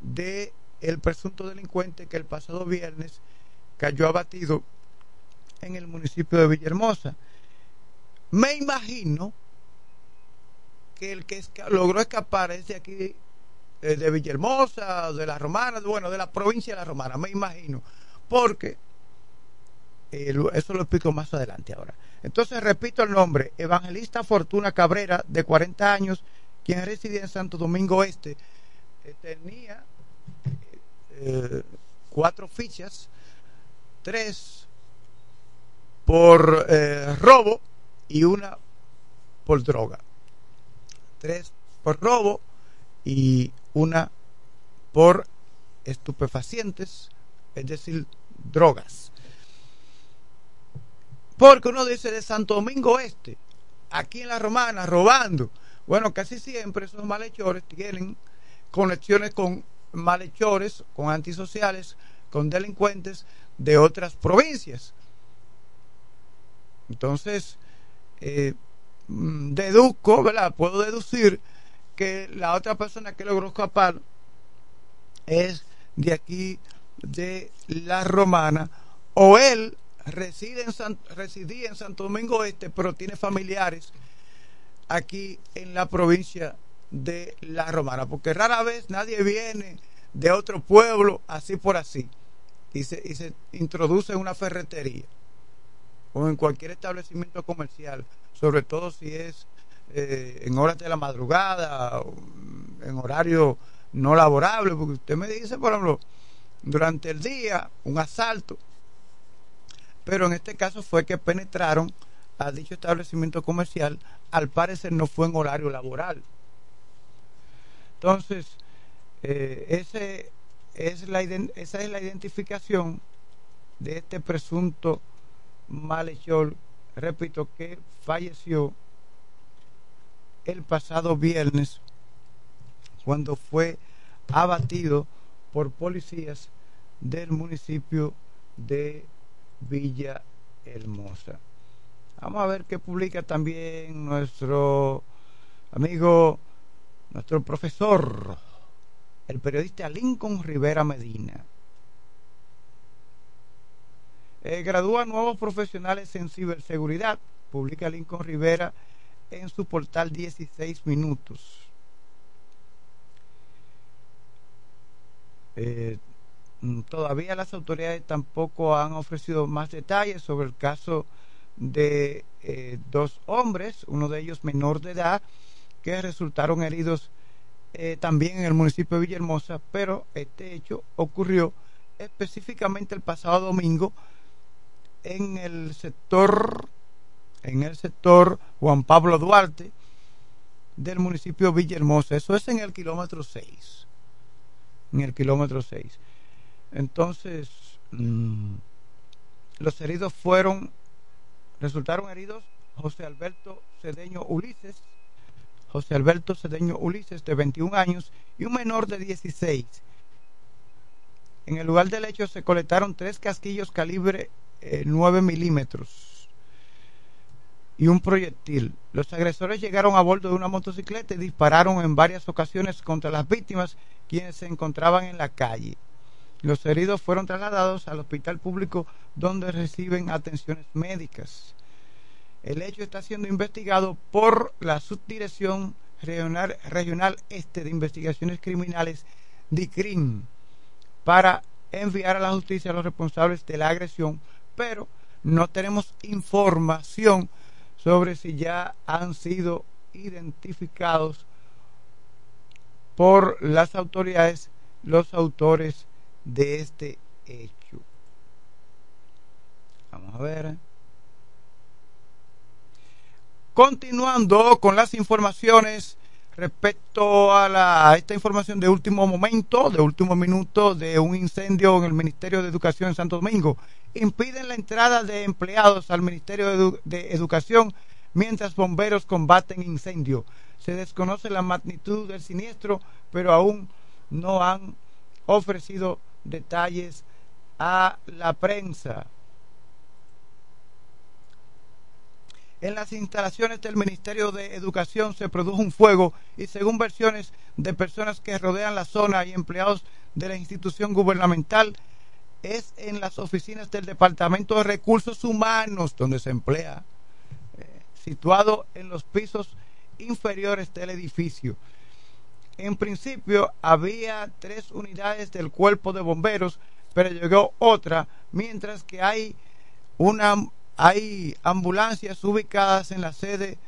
de el presunto delincuente que el pasado viernes cayó abatido en el municipio de Villahermosa. Me imagino que el que logró escapar es de aquí eh, de Villahermosa, de la Romana, bueno, de la provincia de la Romana, me imagino, porque eh, eso lo explico más adelante ahora. Entonces repito el nombre, Evangelista Fortuna Cabrera, de 40 años, quien residía en Santo Domingo Este, eh, tenía cuatro fichas, tres por robo y una por droga. Tres por robo y una por estupefacientes, es decir, drogas. Porque uno dice de Santo Domingo Este, aquí en la Romana, robando. Bueno, casi siempre esos malhechores tienen conexiones con malhechores, con antisociales, con delincuentes de otras provincias. Entonces, eh, mm, deduzco, ¿verdad? Puedo deducir que la otra persona que logró escapar es de aquí de la Romana o él reside en residía en Santo Domingo Este pero tiene familiares aquí en la provincia de la Romana porque rara vez nadie viene de otro pueblo así por así y se, y se introduce en una ferretería o en cualquier establecimiento comercial sobre todo si es eh, en horas de la madrugada en horario no laborable porque usted me dice por ejemplo durante el día un asalto pero en este caso fue que penetraron a dicho establecimiento comercial, al parecer no fue en horario laboral. Entonces, eh, ese es la, esa es la identificación de este presunto malhechor, repito, que falleció el pasado viernes cuando fue abatido por policías del municipio de Villa Hermosa. Vamos a ver qué publica también nuestro amigo, nuestro profesor, el periodista Lincoln Rivera Medina. Eh, gradúa nuevos profesionales en ciberseguridad, publica Lincoln Rivera en su portal 16 minutos. Eh, Mm, todavía las autoridades tampoco han ofrecido más detalles sobre el caso de eh, dos hombres, uno de ellos menor de edad, que resultaron heridos eh, también en el municipio de Villahermosa, pero este hecho ocurrió específicamente el pasado domingo en el sector en el sector Juan Pablo Duarte del municipio Villahermosa. Eso es en el kilómetro 6. En el kilómetro 6. Entonces, mm, los heridos fueron, resultaron heridos José Alberto Cedeño Ulises, José Alberto Cedeño Ulises de 21 años y un menor de 16. En el lugar del hecho se colectaron tres casquillos calibre 9 eh, milímetros y un proyectil. Los agresores llegaron a bordo de una motocicleta y dispararon en varias ocasiones contra las víctimas quienes se encontraban en la calle. Los heridos fueron trasladados al hospital público donde reciben atenciones médicas. El hecho está siendo investigado por la Subdirección Regional, Regional Este de Investigaciones Criminales, DICRIM, para enviar a la justicia a los responsables de la agresión, pero no tenemos información sobre si ya han sido identificados por las autoridades los autores de este hecho. Vamos a ver. Continuando con las informaciones respecto a, la, esta información de último momento, de último minuto, de un incendio en el Ministerio de Educación en Santo Domingo. Impiden la entrada de empleados al Ministerio de Educación mientras bomberos combaten incendio. Se desconoce la magnitud del siniestro, pero aún no han ofrecido detalles a la prensa. En las instalaciones del Ministerio de Educación se produjo un fuego y según versiones de personas que rodean la zona y empleados de la institución gubernamental, es en las oficinas del Departamento de Recursos Humanos donde se emplea, eh, situado en los pisos inferiores del edificio. En principio había tres unidades del cuerpo de bomberos, pero llegó otra, mientras que hay una hay ambulancias ubicadas en la sede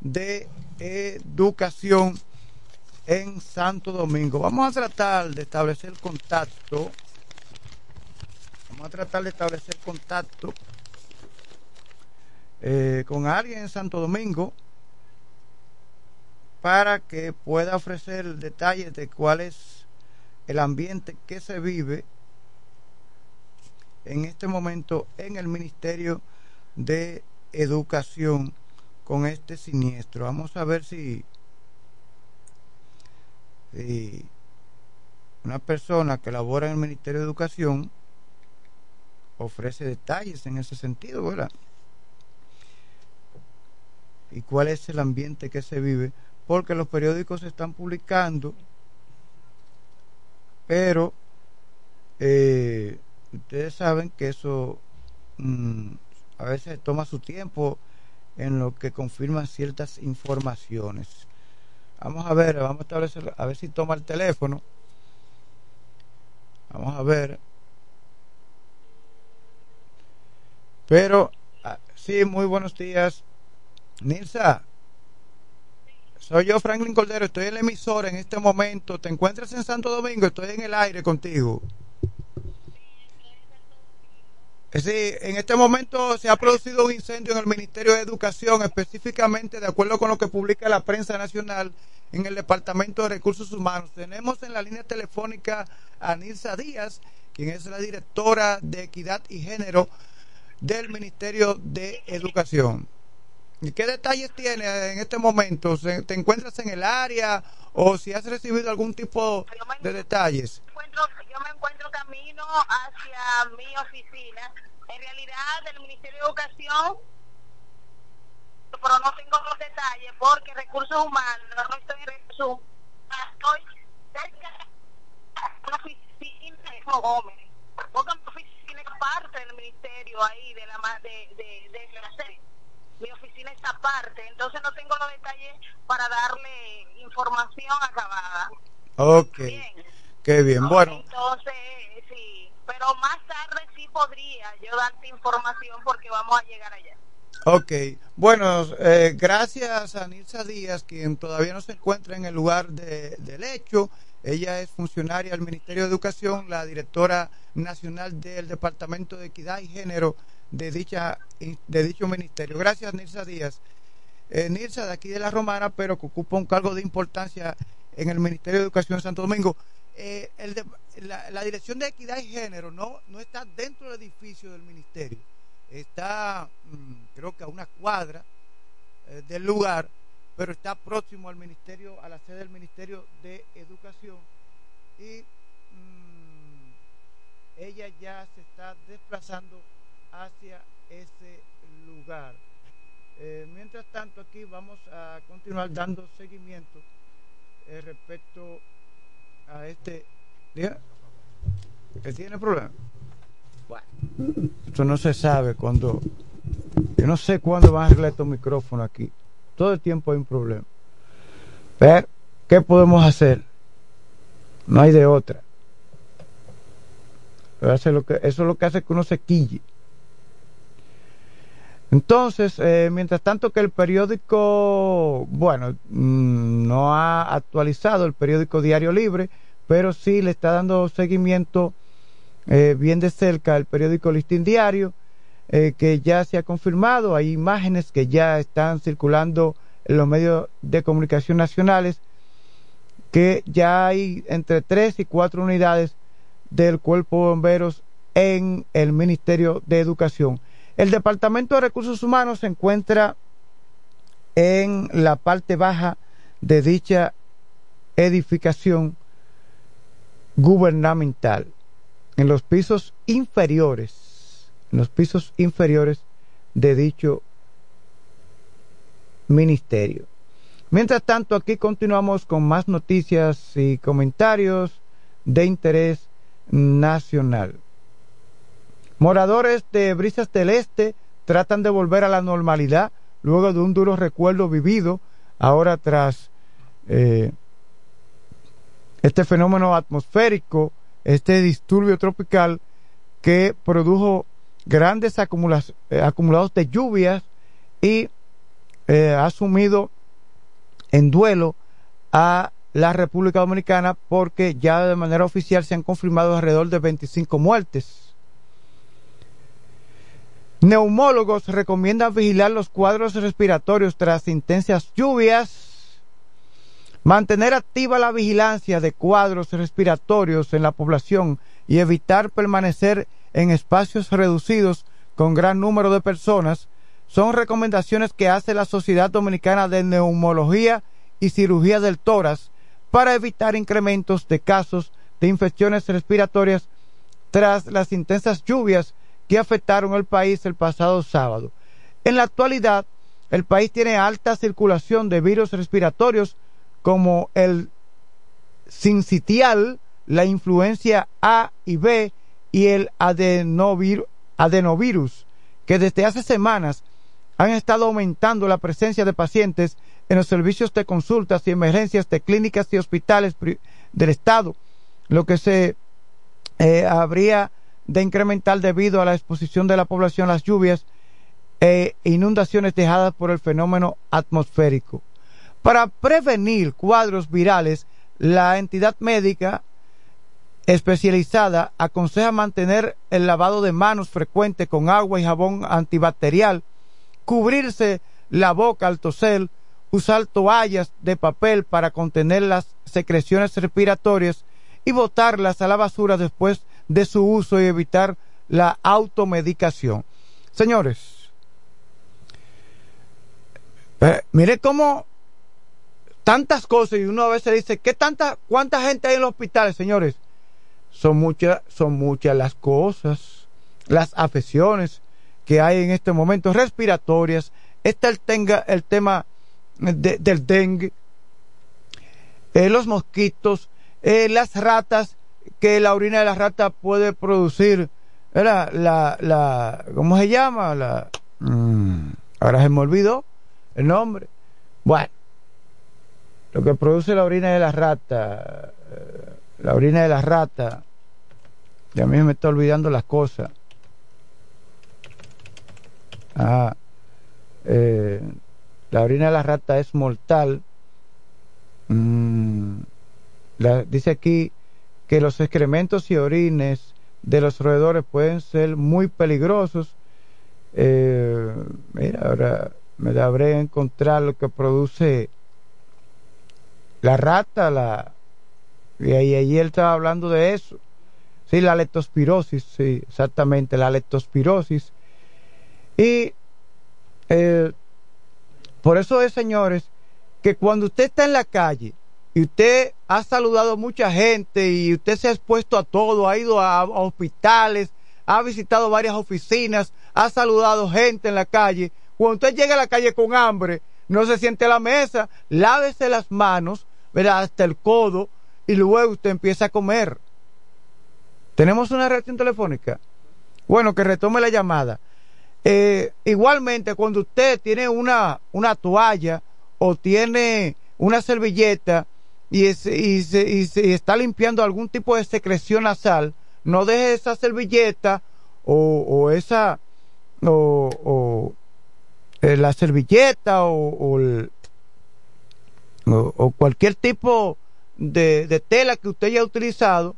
de educación en Santo Domingo. Vamos a tratar de establecer contacto. Vamos a tratar de establecer contacto eh, con alguien en Santo Domingo para que pueda ofrecer detalles de cuál es el ambiente que se vive en este momento en el Ministerio de Educación con este siniestro. Vamos a ver si, una persona que labora en el Ministerio de Educación ofrece detalles en ese sentido, ¿verdad? Y cuál es el ambiente que se vive, porque los periódicos se están publicando, pero eh, ustedes saben que eso mm, a veces toma su tiempo en lo que confirman ciertas informaciones. Vamos a ver, vamos a establecer, a ver si toma el teléfono. Vamos a ver. Pero, ah, sí, muy buenos días. Nilsa, soy yo, Franklin Cordero. Estoy en la emisora en este momento. ¿Te encuentras en Santo Domingo? Estoy en el aire contigo. Sí, en este momento se ha producido un incendio en el Ministerio de Educación, específicamente de acuerdo con lo que publica la prensa nacional en el Departamento de Recursos Humanos. Tenemos en la línea telefónica a Nilsa Díaz, quien es la directora de Equidad y Género del Ministerio de Educación. ¿Y qué detalles tiene en este momento? ¿Te encuentras en el área o si has recibido algún tipo de detalles?
Yo me encuentro camino hacia mi oficina. En realidad, del Ministerio de Educación, pero no tengo los detalles porque recursos humanos, no estoy en recursos humanos, estoy cerca de la oficina de Gómez. Porque mi oficina es parte del ministerio ahí, de la de, de, de la sede mi oficina está aparte, entonces no tengo los detalles para darle información acabada.
Ok. Qué bien, bueno.
Entonces, sí, pero más tarde sí podría yo darte información porque vamos a llegar allá.
Ok, bueno, eh, gracias a Nilsa Díaz, quien todavía no se encuentra en el lugar de, del hecho. Ella es funcionaria del Ministerio de Educación, la directora nacional del Departamento de Equidad y Género de, dicha, de dicho ministerio. Gracias, Nilsa Díaz. Eh, Nilsa, de aquí de la Romana, pero que ocupa un cargo de importancia en el Ministerio de Educación de Santo Domingo. Eh, la, Dirección de Equidad y Género no, no está dentro del edificio del ministerio. Está, mm, creo que a una cuadra eh, del lugar, pero está próximo al ministerio, a la sede del Ministerio de Educación. Y mm, ella ya se está desplazando hacia ese lugar. Eh, mientras tanto, aquí vamos a continuar dando seguimiento eh, respecto a este. ¿Diga? ¿Que tiene problema? Bueno, esto no se sabe cuando. Yo no sé cuándo van a arreglar estos micrófonos aquí. Todo el tiempo hay un problema. Pero, ¿qué podemos hacer? No hay de otra. Pero lo que, eso es lo que hace que uno se quille. Entonces, eh, mientras tanto que el periódico, bueno, mm, no ha actualizado el periódico Diario Libre, pero sí le está dando seguimiento eh, bien de cerca el periódico Listín Diario, eh, que ya se ha confirmado, hay imágenes que ya están circulando en los medios de comunicación nacionales, que ya hay entre tres y cuatro unidades del cuerpo de bomberos en el Ministerio de Educación. El Departamento de Recursos Humanos se encuentra en la parte baja de dicha edificación gubernamental, en los pisos inferiores, en los pisos inferiores de dicho ministerio. Mientras tanto, aquí continuamos con más noticias y comentarios de interés nacional. Moradores de Brisas del Este tratan de volver a la normalidad luego de un duro recuerdo vivido ahora tras eh, este fenómeno atmosférico, este disturbio tropical que produjo grandes eh, acumulados de lluvias y eh, ha sumido en duelo a la República Dominicana porque ya de manera oficial se han confirmado alrededor de 25 muertes. Neumólogos recomiendan vigilar los cuadros respiratorios tras intensas lluvias, mantener activa la vigilancia de cuadros respiratorios en la población y evitar permanecer en espacios reducidos con gran número de personas son recomendaciones que hace la Sociedad Dominicana de Neumología y Cirugía del Tórax para evitar incrementos de casos de infecciones respiratorias tras las intensas lluvias que afectaron el país el pasado sábado. En la actualidad, el país tiene alta circulación de virus respiratorios como el sincitial, la influencia A y B y el adenovirus, que desde hace semanas han estado aumentando la presencia de pacientes en los servicios de consultas y emergencias de clínicas y hospitales del Estado, lo que se eh, habría de incrementar debido a la exposición de la población a las lluvias e inundaciones dejadas por el fenómeno atmosférico. Para prevenir cuadros virales, la entidad médica especializada aconseja mantener el lavado de manos frecuente con agua y jabón antibacterial, cubrirse la boca al toser, usar toallas de papel para contener las secreciones respiratorias y botarlas a la basura después de su uso y evitar la automedicación. Señores, eh, mire cómo tantas cosas y uno a veces dice, ¿qué tanta, cuánta gente hay en los hospitales, señores? Son muchas, son muchas las cosas, las afecciones que hay en este momento, respiratorias. Está el, tenga, el tema del dengue, eh, los mosquitos, eh, las ratas, que la orina de la rata puede producir, la, la, ¿cómo se llama? La, mm, ahora se me olvidó el nombre. Bueno, lo que produce la orina de la rata, eh, la orina de la rata, y a mí me está olvidando las cosas. Ah, eh, la orina de la rata es mortal. Mm, dice aquí que los excrementos y orines de los roedores pueden ser muy peligrosos. Eh, mira, ahora me deberé encontrar lo que produce la rata, la y ahí, él estaba hablando de eso. Sí, la leptospirosis, sí, exactamente, la leptospirosis. Y eh, por eso es, señores, que cuando usted está en la calle y usted ha saludado a mucha gente y usted se ha expuesto a todo, ha ido a, hospitales, ha visitado varias oficinas, ha saludado gente en la calle, cuando usted llega a la calle con hambre, no se siente a la mesa, lávese las manos, ¿verdad? Hasta el codo y luego usted empieza a comer. ¿Tenemos una reacción telefónica? Bueno, que retome la llamada. Eh, igualmente, cuando usted tiene una, una toalla o tiene una servilleta y, y, se, está limpiando algún tipo de secreción nasal, no deje esa servilleta o, esa o, eh, la servilleta o, o, cualquier tipo de, de, tela que usted haya utilizado,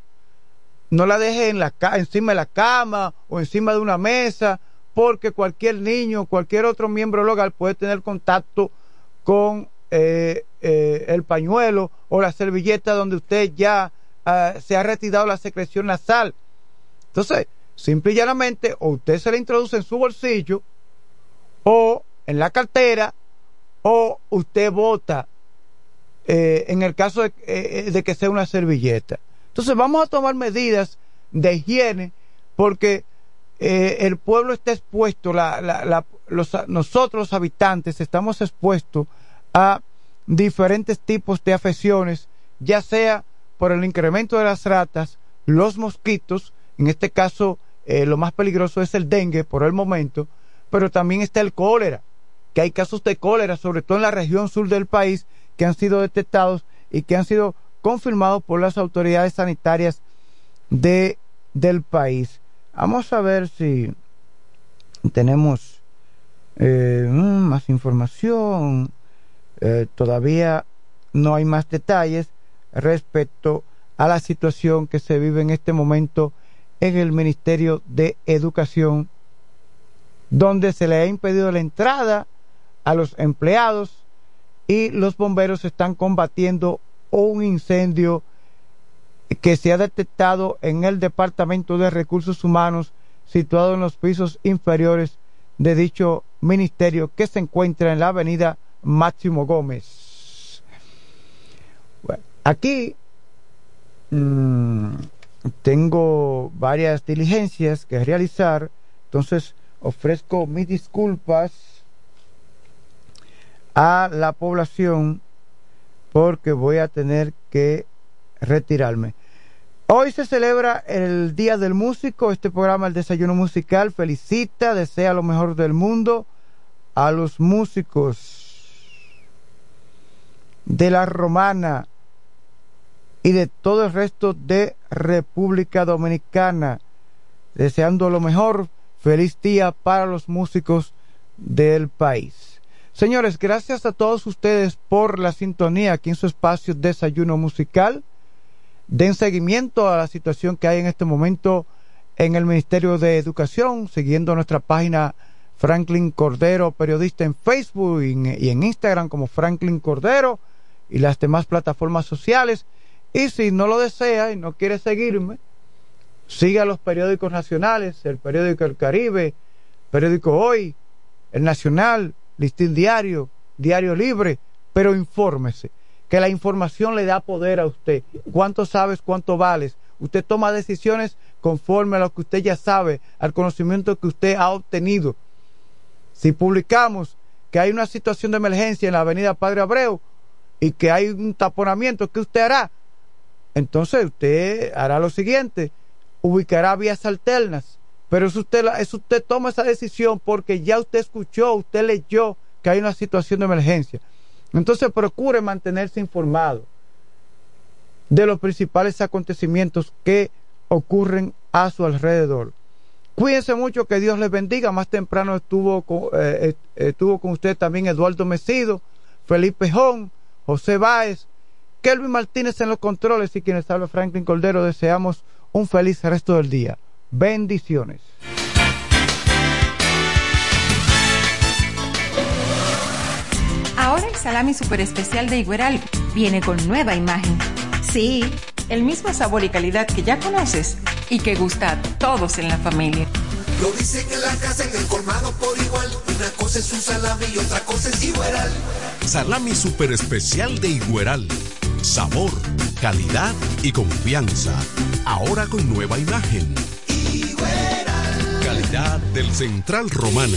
no la deje en la, encima de la cama o encima de una mesa, porque cualquier niño, cualquier otro miembro hogar puede tener contacto con eh, eh, el pañuelo o la servilleta donde usted ya ah, se ha retirado la secreción nasal. Entonces, simple y llanamente, o usted se la introduce en su bolsillo, o en la cartera, o usted bota eh, en el caso eh, de, que sea una servilleta. Entonces vamos a tomar medidas de higiene porque eh, el pueblo está expuesto, los, nosotros los habitantes estamos expuestos a diferentes tipos de afecciones, ya sea por el incremento de las ratas, los mosquitos, en este caso lo más peligroso es el dengue por el momento, pero también está el cólera, que hay casos de cólera, sobre todo en la región sur del país, que han sido detectados y que han sido confirmados por las autoridades sanitarias de, del país. Vamos a ver si tenemos eh, mm, más información. Eh, todavía no hay más detalles respecto a la situación que se vive en este momento en el Ministerio de Educación, donde se le ha impedido la entrada a los empleados y los bomberos están combatiendo un incendio que se ha detectado en el Departamento de Recursos Humanos situado en los pisos inferiores de dicho ministerio que se encuentra en la avenida Máximo Gómez. Bueno, aquí mmm, tengo varias diligencias que realizar, entonces ofrezco mis disculpas a la población porque voy a tener que retirarme. Hoy se celebra el Día del Músico, este programa El Desayuno Musical felicita, desea lo mejor del mundo a los músicos de la Romana y de todo el resto de República Dominicana, deseando lo mejor, feliz día para los músicos del país. Señores, gracias a todos ustedes por la sintonía aquí en su espacio Desayuno Musical. Den seguimiento a la situación que hay en este momento en el Ministerio de Educación, siguiendo nuestra página Franklin Cordero, periodista en Facebook y en, Instagram como Franklin Cordero y las demás plataformas sociales. Y si no lo desea y no quiere seguirme, siga los periódicos nacionales, el periódico El Caribe, periódico Hoy, el Nacional, Listín Diario, Diario Libre, pero infórmese que la información le da poder a usted. ¿Cuánto sabes, cuánto vales? Usted toma decisiones conforme a lo que usted ya sabe, al conocimiento que usted ha obtenido. Si publicamos que hay una situación de emergencia en la avenida Padre Abreu y que hay un taponamiento, ¿qué usted hará? Entonces usted hará lo siguiente, ubicará vías alternas. Pero es usted, es usted toma esa decisión porque ya usted escuchó, usted leyó que hay una situación de emergencia. Entonces procure mantenerse informado de los principales acontecimientos que ocurren a su alrededor. Cuídense mucho, que Dios les bendiga. Más temprano estuvo con, eh, eh, estuvo con usted también Eduardo Mesido, Felipe Jón, José Báez, Kelvin Martínez en los controles y quienes habla Franklin Cordero. Deseamos un feliz resto del día. Bendiciones.
Ahora el salami super especial de Igueral viene con nueva imagen. Sí, el mismo sabor y calidad que ya conoces y que gusta a todos en la familia.
Lo dicen en la casa, en el colmado por igual. Una cosa es un salami y otra cosa es Igueral.
Salami super especial de Igueral. Sabor, calidad y confianza. Ahora con nueva imagen. Igueral. Calidad del Central Romana.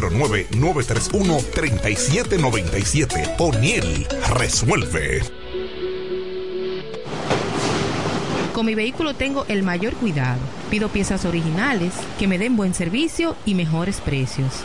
809-931-3797. O'Neill resuelve.
Con mi vehículo tengo el mayor cuidado. Pido piezas originales que me den buen servicio y mejores precios.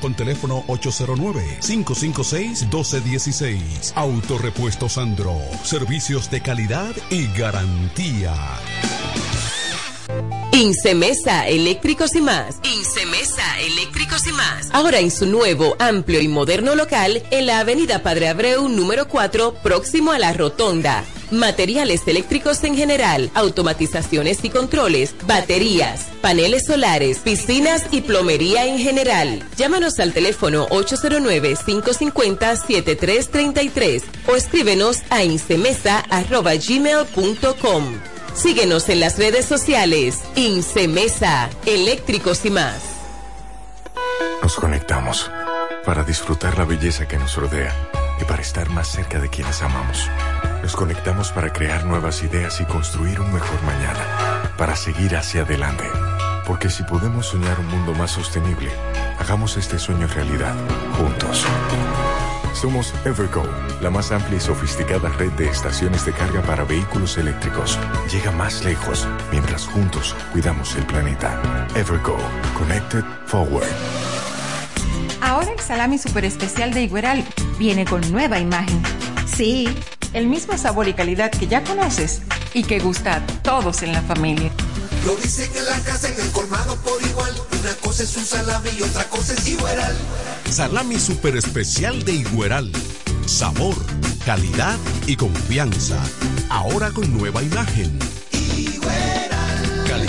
con teléfono 809-556-1216. Autorepuesto Sandro. Servicios de calidad y garantía.
Incemesa Eléctricos y más. Incemesa Eléctricos y más. Ahora en su nuevo, amplio y moderno local en la Avenida Padre Abreu número 4, próximo a la Rotonda. Materiales eléctricos en general, automatizaciones y controles, baterías, paneles solares, piscinas y plomería en general. Llámanos al teléfono 809-550-7333 o escríbenos a incemesa.gmail.com. Síguenos en las redes sociales. Incemesa, eléctricos y más.
Nos conectamos para disfrutar la belleza que nos rodea y para estar más cerca de quienes amamos. Nos conectamos para crear nuevas ideas y construir un mejor mañana, para seguir hacia adelante. Porque si podemos soñar un mundo más sostenible, hagamos este sueño realidad, juntos. Somos Evergo, la más amplia y sofisticada red de estaciones de carga para vehículos eléctricos. Llega más lejos mientras juntos cuidamos el planeta. Evergo, Connected Forward.
Ahora el salami super especial de Igueral viene con nueva imagen. Sí, el mismo sabor y calidad que ya conoces y que gusta a todos en la familia.
Lo dicen en la casa, en el colmado por igual. Una cosa es un salami y otra cosa es Igueral.
Salami super especial de Igueral. Sabor, calidad y confianza. Ahora con nueva imagen.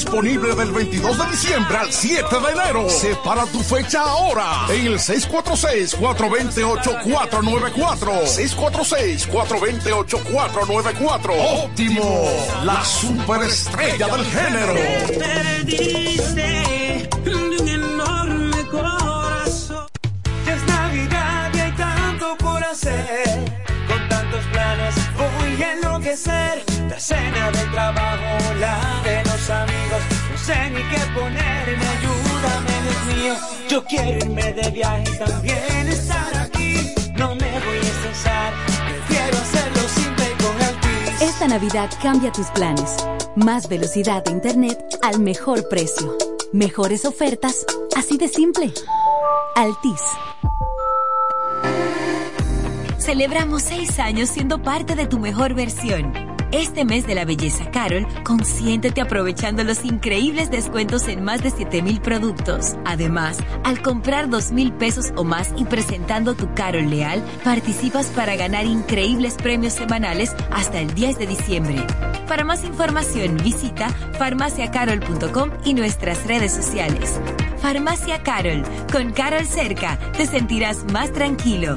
Disponible del 22 de diciembre al 7 de enero. Separa tu fecha ahora en el 646-428-494. 646-428-494. Óptimo, la superestrella del género.
Es Navidad hay tanto. Con tantos planes voy a enloquecer. La cena del trabajo, la de los amigos. No sé ni qué ponerme, ayúdame, Dios mío. Yo quiero irme de viaje y también estar aquí. No me voy a estresar, prefiero hacerlo simple con Altis.
Esta Navidad cambia tus planes. Más velocidad de Internet al mejor precio. Mejores ofertas, así de simple. Altis.
Celebramos seis años siendo parte de tu mejor versión. Este mes de la belleza Carol, consiéntete aprovechando los increíbles descuentos en más de 7000 productos. Además, al comprar 2000 pesos o más y presentando tu Carol Leal, participas para ganar increíbles premios semanales hasta el 10 de diciembre. Para más información, visita farmaciacarol.com y nuestras redes sociales. Farmacia Carol, con Carol cerca, te sentirás más tranquilo.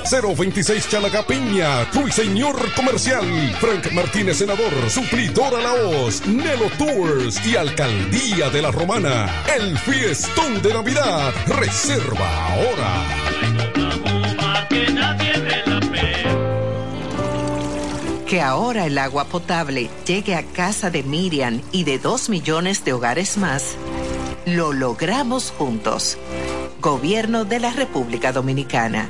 026 Chalagapiña, Ruiseñor Comercial, Frank Martínez Senador, Suplidora La Hoz, Nelo Tours y Alcaldía de la Romana. El fiestón de Navidad. Reserva ahora.
Que ahora el agua potable llegue a casa de Miriam y de dos millones de hogares más, lo logramos juntos. Gobierno de la República Dominicana.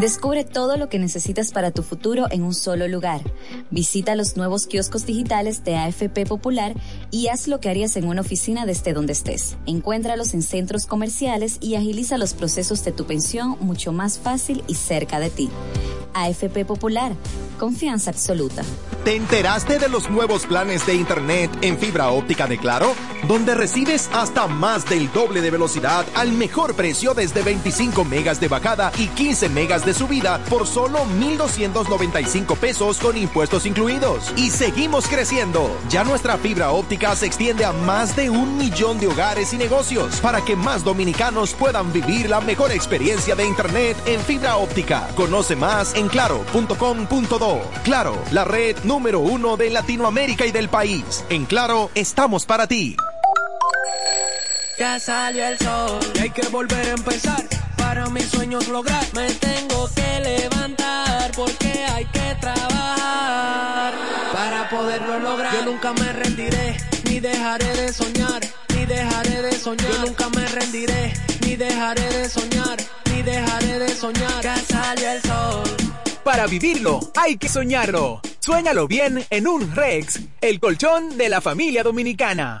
Descubre todo lo que necesitas para tu futuro en un solo lugar. Visita los nuevos kioscos digitales de AFP Popular y haz lo que harías en una oficina desde donde estés. Encuéntralos en centros comerciales y agiliza los procesos de tu pensión mucho más fácil y cerca de ti. AFP Popular. Confianza absoluta.
¿Te enteraste de los nuevos planes de Internet en fibra óptica de Claro? Donde recibes hasta más del doble de velocidad al mejor precio desde 25 megas de bajada y 15 megas de subida por solo 1,295 pesos con impuestos incluidos. Y seguimos creciendo. Ya nuestra fibra óptica se extiende a más de un millón de hogares y negocios para que más dominicanos puedan vivir la mejor experiencia de Internet en fibra óptica. Conoce más en claro.com.do. Claro, la red número uno de Latinoamérica y del país. En Claro, estamos para ti.
Ya salió el sol y hay que volver a empezar. Para mis sueños lograr, me tengo que levantar porque hay que trabajar para poderlo lograr. Yo nunca me rendiré, ni dejaré de soñar, ni dejaré de soñar. Yo nunca me rendiré, ni dejaré de soñar, ni dejaré de soñar. Ya salió el sol.
Para vivirlo, hay que soñarlo. Suéñalo bien en un Rex, el colchón de la familia dominicana.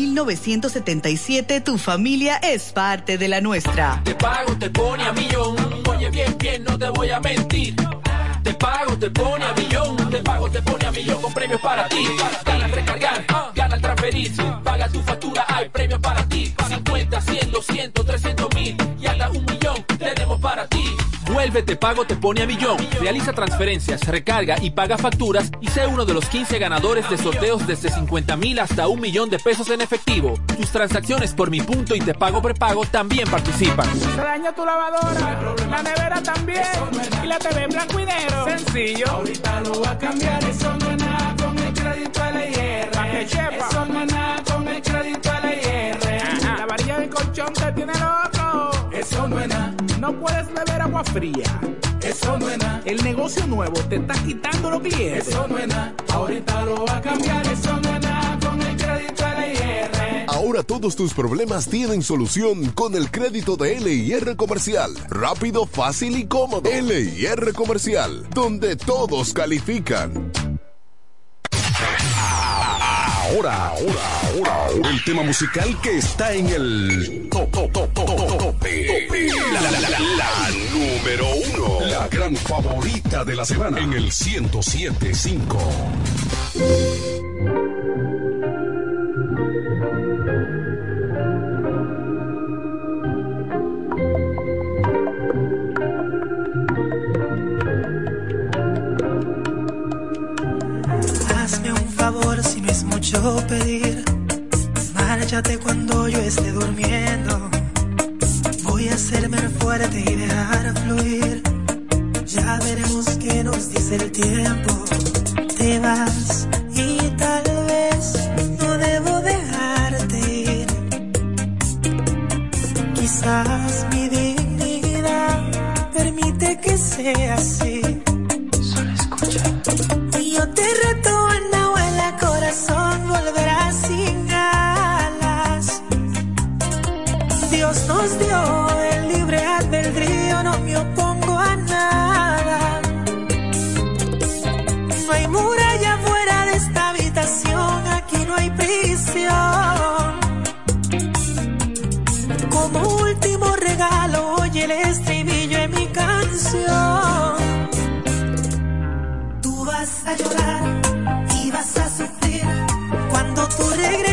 tu familia es parte de la nuestra.
Te pago, te pone a millón. Oye, bien, bien, no te voy a mentir. Te pago, te pone a millón. Te pago, te pone a millón con premios para ti. Gana al recargar, gana al transferir. Paga tu factura, hay premios para ti. 50, 100, 200, 300 mil y hasta un millón tenemos para ti.
Vuelve Te Pago Te Pone a Millón. Realiza transferencias, recarga y paga facturas y sé uno de los 15 ganadores de sorteos desde 50 mil hasta un millón de pesos en efectivo. Tus transacciones por Mi Punto y Te Pago Prepago también participan.
Se daña tu lavadora, la nevera también, y la TV en blanco y negro. Sencillo.
Ahorita lo va a cambiar, eso no es nada con el crédito LIR.
Pa' que sepa.
Eso no es nada con el crédito LIR.
La varilla del colchón te tiene loco.
Eso no es nada,
No puedes beber agua fría.
eso no es nada,
El negocio nuevo te está quitando los clientes.
eso no es nada. Ahorita lo va a cambiar, eso no es nada con el crédito LIR.
Ahora todos tus problemas tienen solución con el crédito de LIR Comercial. Rápido, fácil y cómodo. LIR Comercial, donde todos califican.
Ahora, ahora, ahora, el tema musical que está en el top, top, top, top, top, tope. La, la, la, la número uno. La gran favorita de la semana en el 107.5.
mucho pedir. Márchate cuando yo esté durmiendo. Voy a hacerme fuerte y dejar fluir. Ya veremos qué nos dice el tiempo.
te vas y tal vez no debo dejarte ir. Quizás mi dignidad permite que sea así. Solo escucha. Y yo te reto nos dio el libre albedrío, no me opongo a nada. No hay muralla fuera de esta habitación, aquí no hay prisión. Como último regalo, oye el estribillo en mi canción. Tú vas a llorar y vas a sufrir. Cuando tú regreses